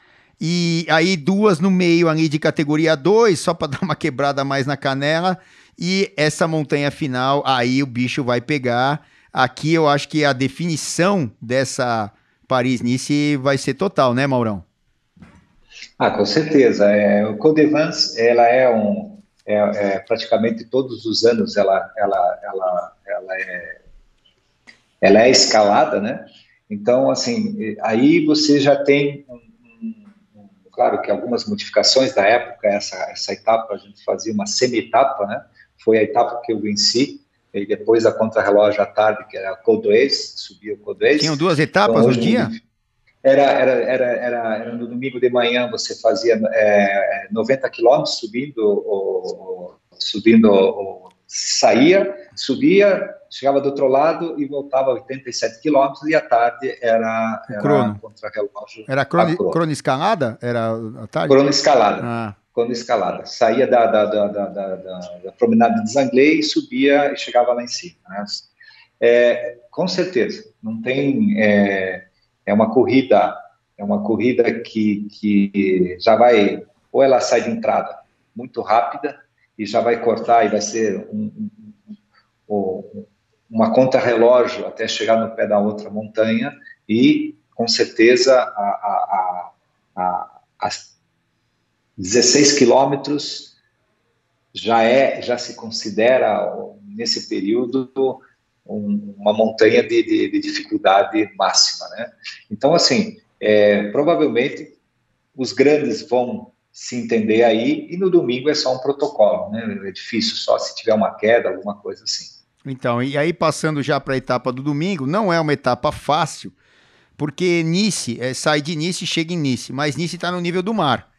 Speaker 1: e aí duas no meio ali de categoria 2, só para dar uma quebrada mais na canela. E essa montanha final, aí o bicho vai pegar. Aqui eu acho que a definição dessa Paris-Nice vai ser total, né, Maurão?
Speaker 2: Ah, com certeza. É, o Codevans, ela é um, é, é, praticamente todos os anos ela, ela, ela, ela é, ela é escalada, né? Então, assim, aí você já tem um claro que algumas modificações da época, essa, essa etapa a gente fazia uma semi-etapa, né? Foi a etapa que eu venci, e depois a contrarrelógio à tarde, que era a Codoês, subia o Codoês.
Speaker 1: Tinham duas etapas então, no dia?
Speaker 2: Era, era, era, era, era no domingo de manhã, você fazia é, 90 quilômetros subindo, o, subindo o, saía, subia, chegava do outro lado e voltava 87 quilômetros e à tarde era,
Speaker 1: era crono.
Speaker 2: contra-relógio.
Speaker 1: Era crono, crono escalada? Era
Speaker 2: à tarde? Crono escalada. Ah. Crono escalada. Saía da, da, da, da, da, da promenade de Zangley e subia e chegava lá em cima. Né? É, com certeza, não tem... É, é uma corrida é uma corrida que, que já vai, ou ela sai de entrada muito rápida, e já vai cortar e vai ser um, um, um, uma conta-relógio até chegar no pé da outra montanha e, com certeza, a, a, a, a 16 quilômetros já é, já se considera nesse período um, uma montanha de, de, de, dificuldade máxima, né? Então, assim, é, provavelmente os grandes vão se entender aí, e no domingo é só um protocolo, né? É difícil só se tiver uma queda, alguma coisa assim.
Speaker 1: Então, e aí passando já para a etapa do domingo, não é uma etapa fácil, porque Nice, é, sai de Nice e chega em Nice, mas Nice está no nível do mar.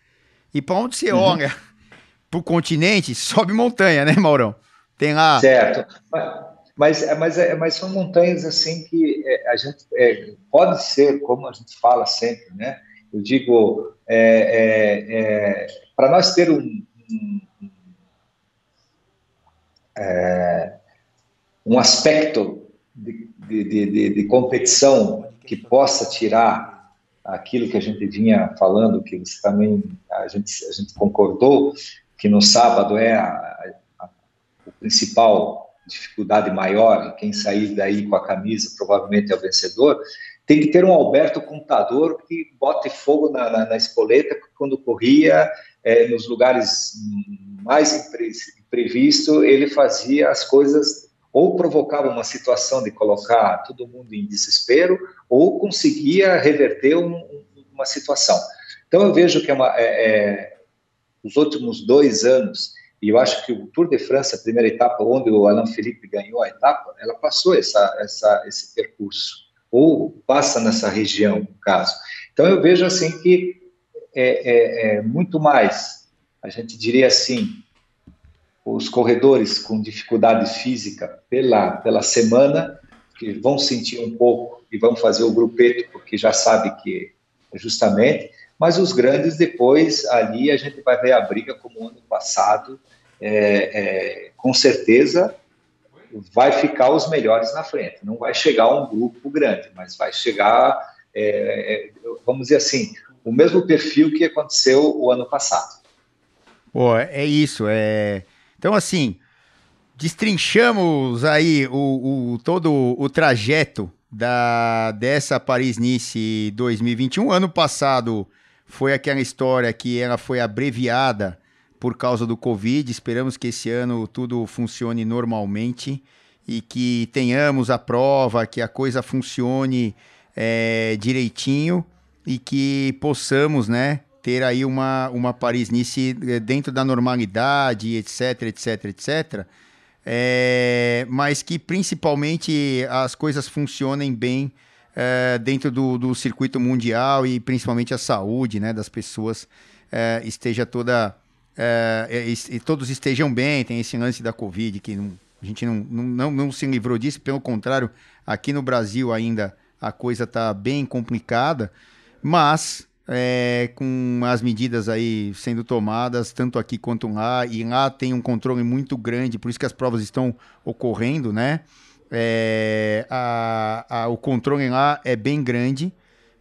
Speaker 1: E para onde você uhum. olha para o continente, sobe montanha, né, Maurão? Tem lá.
Speaker 2: Certo. Mas, mas, é, mas são montanhas assim que é, a gente é, pode ser, como a gente fala sempre, né? Eu digo, é, é, é, para nós ter um, um, é, um aspecto de, de, de, de, competição que possa tirar aquilo que a gente vinha falando, que você também a gente, a gente concordou, que no sábado é a, a, a principal dificuldade maior, quem sair daí com a camisa provavelmente é o vencedor, tem que ter um Alberto contador que bote fogo na, na, na espoleta quando corria, é, nos lugares mais imprevisto, ele fazia as coisas ou provocava uma situação de colocar todo mundo em desespero, ou conseguia reverter um, uma situação. Então eu vejo que é uma, é, é, os últimos dois anos, e eu acho que o Tour de França, a primeira etapa, onde o Alain Felipe ganhou a etapa, ela passou essa, essa, esse percurso ou passa nessa região, no caso. Então, eu vejo assim que é, é, é muito mais, a gente diria assim, os corredores com dificuldade física pela, pela semana, que vão sentir um pouco e vão fazer o grupeto, porque já sabe que é justamente, mas os grandes depois, ali a gente vai ver a briga como ano passado, é, é, com certeza vai ficar os melhores na frente. Não vai chegar um grupo grande, mas vai chegar, é, é, vamos dizer assim, o mesmo perfil que aconteceu o ano passado.
Speaker 1: Pô, é isso. É... Então, assim, destrinchamos aí o, o todo o trajeto da dessa Paris-Nice 2021. Ano passado foi aquela história que ela foi abreviada por causa do Covid. Esperamos que esse ano tudo funcione normalmente e que tenhamos a prova, que a coisa funcione é, direitinho e que possamos, né, ter aí uma, uma Paris-Nice é, dentro da normalidade, etc, etc, etc. É, mas que principalmente as coisas funcionem bem é, dentro do, do circuito mundial e principalmente a saúde né, das pessoas é, esteja toda é, e, e, todos estejam bem, tem esse lance da Covid, que não, a gente não, não, não, se livrou disso, pelo contrário, aqui no Brasil ainda a coisa está bem complicada, mas é, com as medidas aí sendo tomadas, tanto aqui quanto lá, e lá tem um controle muito grande, por isso que as provas estão ocorrendo, né? É, a, a, o controle lá é bem grande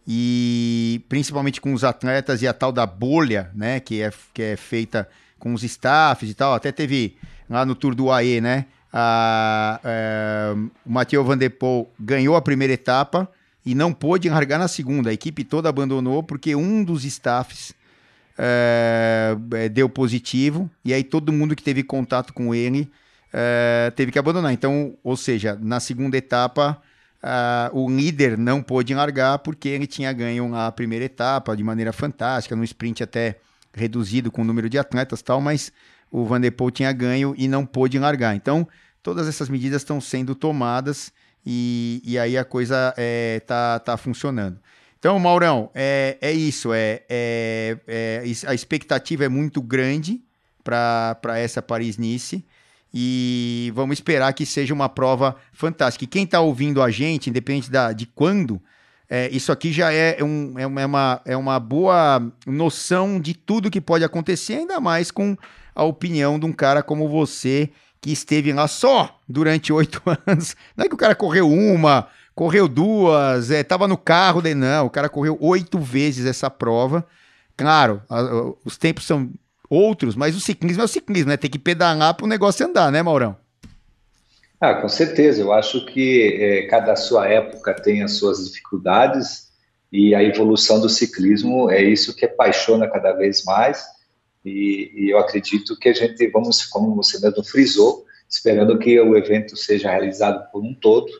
Speaker 1: e principalmente com os atletas e a tal da bolha, né, que é, que é feita com os staffs e tal. Até teve lá no Tour do AE, né, a, é, o Mathieu Van Der Poel ganhou a primeira etapa e não pôde largar na segunda. A equipe toda abandonou porque um dos staffs é deu positivo e aí todo mundo que teve contato com ele é, teve que abandonar. Então, ou seja, na segunda etapa Uh, o líder não pôde largar porque ele tinha ganho a primeira etapa de maneira fantástica, no sprint até reduzido com o número de atletas tal, mas o Van der Poel tinha ganho e não pôde largar. Então, todas essas medidas estão sendo tomadas e, e aí a coisa é, tá, tá funcionando. Então, Maurão, é, é isso. É, é, é a expectativa é muito grande para essa Paris-Nice e vamos esperar que seja uma prova fantástica. E quem está ouvindo a gente, independente da, de quando, é, isso aqui já é, um, é, uma, é uma boa noção de tudo que pode acontecer, ainda mais com a opinião de um cara como você, que esteve lá só durante oito anos. Não é que o cara correu uma, correu duas, estava é, no carro, daí não, o cara correu oito vezes essa prova. Claro, a, a, os tempos são outros, mas o ciclismo é o ciclismo, né? Tem que pedalar para o negócio andar, né, Maurão?
Speaker 2: Ah, com certeza. Eu acho que é, cada sua época tem as suas dificuldades e a evolução do ciclismo é isso que apaixona cada vez mais. E, e eu acredito que a gente, vamos, como você mesmo frisou, esperando que o evento seja realizado por um todo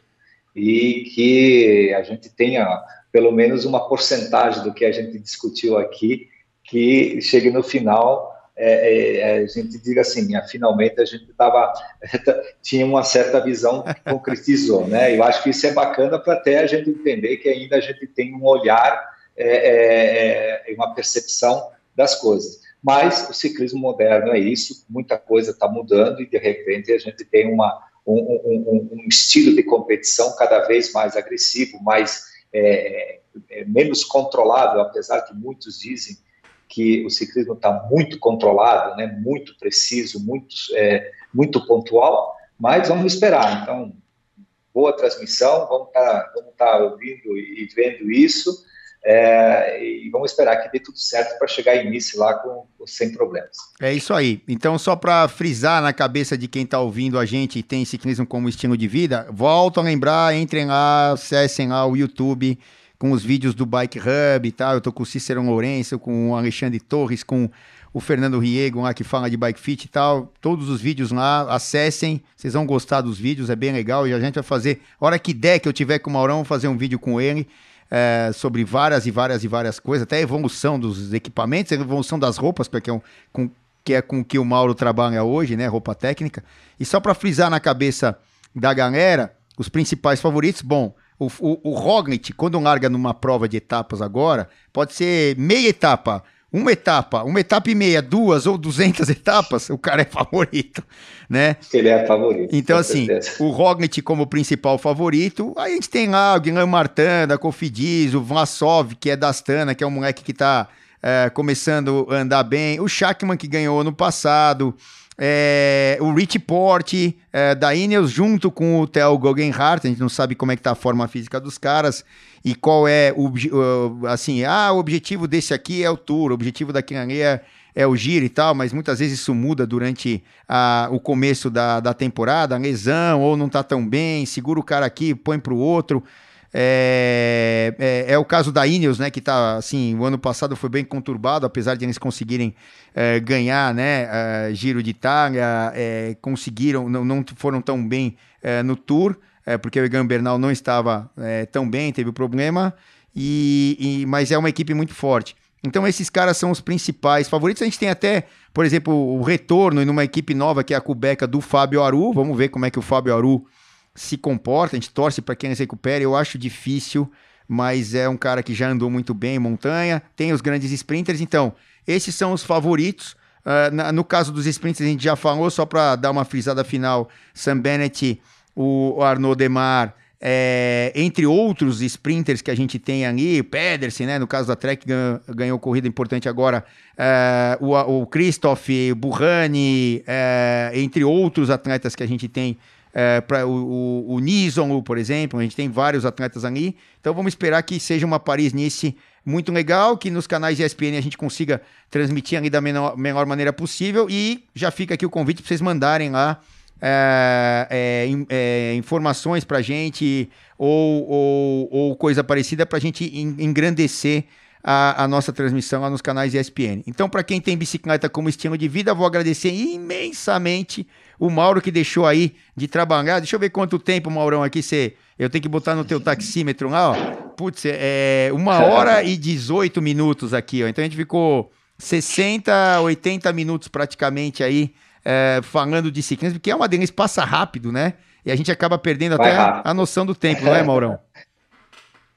Speaker 2: e que a gente tenha pelo menos uma porcentagem do que a gente discutiu aqui que chegue no final é, é, é, a gente diga assim, finalmente a gente tava, tinha uma certa visão que concretizou, né? Eu acho que isso é bacana para até a gente entender que ainda a gente tem um olhar é, é, é uma percepção das coisas. Mas o ciclismo moderno é isso, muita coisa está mudando e de repente a gente tem uma, um, um, um, estilo de competição cada vez mais agressivo, mais menos controlável, apesar que muitos dizem que o ciclismo está muito controlado, né, muito preciso, muito, é, muito pontual, mas vamos esperar. Então, boa transmissão, vamos estar tá, vamos tá ouvindo e vendo isso. É, e vamos esperar que dê tudo certo para chegar início lá com, sem problemas.
Speaker 1: É isso aí. Então, só para frisar na cabeça de quem está ouvindo a gente e tem ciclismo como estilo de vida, volto a lembrar, entrem lá, acessem lá o YouTube com os vídeos do Bike Hub e tal. Eu tô com o Cícero Lourenço, com o Alexandre Torres, com o Fernando Riego lá que fala de Bike Fit e tal. Todos os vídeos lá, acessem, vocês vão gostar dos vídeos, é bem legal. E a gente vai fazer, hora que der que eu tiver com o Maurão, vou fazer um vídeo com ele é, sobre várias e várias e várias coisas, até a evolução dos equipamentos, a evolução das roupas, porque é um, com, que é com que o Mauro trabalha hoje, né? Roupa técnica. E só para frisar na cabeça da galera, os principais favoritos, bom, o, o, o Roglic, quando larga numa prova de etapas agora, pode ser meia etapa, uma etapa, uma etapa e meia, duas ou duzentas etapas, o cara é favorito, né?
Speaker 2: Ele é favorito.
Speaker 1: Então, assim, certeza. o Roglic como principal favorito, aí a gente tem lá o Guilherme Martin, da Cofidis, o Vlasov, que é da Astana, que é um moleque que tá é, começando a andar bem, o Shackman, que ganhou ano passado, é, o Rich Porte é, da Ineos junto com o Theo Guggenhardt, a gente não sabe como é que tá a forma física dos caras e qual é o assim, ah, o objetivo desse aqui é o Tour, o objetivo daquele ali é, é o giro e tal, mas muitas vezes isso muda durante a, o começo da, da temporada, lesão ou não tá tão bem, segura o cara aqui, põe pro outro. É, é, é, o caso da Ineos, né? Que tá assim, o ano passado foi bem conturbado, apesar de eles conseguirem é, ganhar, né? É, Giro de Itália, é, conseguiram, não, não foram tão bem é, no Tour, porque o Egan Bernal não estava tão bem, teve o problema, e, e, mas é uma equipe muito forte. Então esses caras são os principais favoritos. A gente tem até, por exemplo, o retorno em uma equipe nova que é a Cubeca do Fábio Aru. Vamos ver como é que o Fábio Aru se comporta, a gente torce para que ele se recupere. Eu acho difícil, mas é um cara que já andou muito bem em montanha, tem os grandes sprinters, então esses são os favoritos. Uh, na, no caso dos sprinters, a gente já falou, só para dar uma frisada final: Sam Bennett, o, Arnaud Demar, é, entre outros sprinters que a gente tem ali, Pedersen, né, no caso da Trek, ganhou, ganhou corrida importante agora, é, o, o Christoph, Burrani, é, entre outros atletas que a gente tem é, para o, o, o Nison, por exemplo, a gente tem vários atletas ali. Então vamos esperar que seja uma Paris-Nice muito legal, que nos canais ESPN a gente consiga transmitir ali da menor, menor maneira possível. E já fica aqui o convite para vocês mandarem lá é, é, é, informações para a gente ou, ou, ou, coisa parecida para a gente engrandecer a, a, nossa transmissão lá nos canais ESPN. Então, para quem tem bicicleta como estilo de vida, vou agradecer imensamente o Mauro que deixou aí de trabalhar. Deixa eu ver quanto tempo, Maurão, aqui você. Eu tenho que botar no teu taxímetro lá, ó. Putz, é uma hora e 18 minutos aqui, ó. Então a gente ficou 60, 80 minutos praticamente aí é, falando de ciclismo, porque é uma delícia, passa rápido, né? E a gente acaba perdendo Vai até a noção do tempo, não é, Maurão?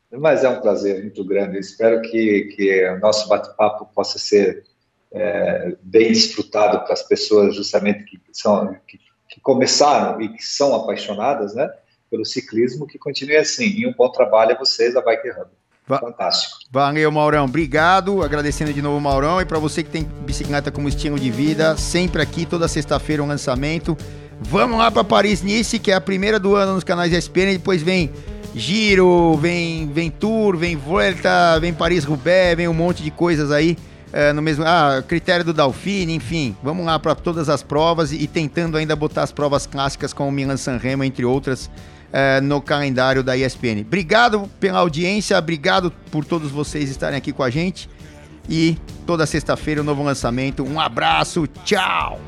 Speaker 2: Mas é um prazer muito grande. espero que, que o nosso bate-papo possa ser é, bem desfrutado para as pessoas justamente que são que, que, começaram e que são apaixonadas, né, pelo ciclismo, que continue assim. E um bom trabalho a vocês da Bike Hub. Fantástico.
Speaker 1: Valeu, Maurão. Obrigado. Agradecendo de novo, Maurão. E para você que tem bicicleta como estilo de vida, sempre aqui, toda sexta-feira, um lançamento. Vamos lá para Paris-Nice, que é a primeira do ano nos canais ESPN. Depois vem Giro, vem, vem Tour, vem Volta, vem Paris-Roubaix, vem um monte de coisas aí é, no mesmo. Ah, critério do Dalfini, enfim. Vamos lá para todas as provas e, e, tentando ainda botar as provas clássicas como Milan San Remo, entre outras, é, no calendário da ESPN. Obrigado pela audiência, obrigado por todos vocês estarem aqui com a gente. E toda sexta-feira, um novo lançamento. Um abraço, tchau!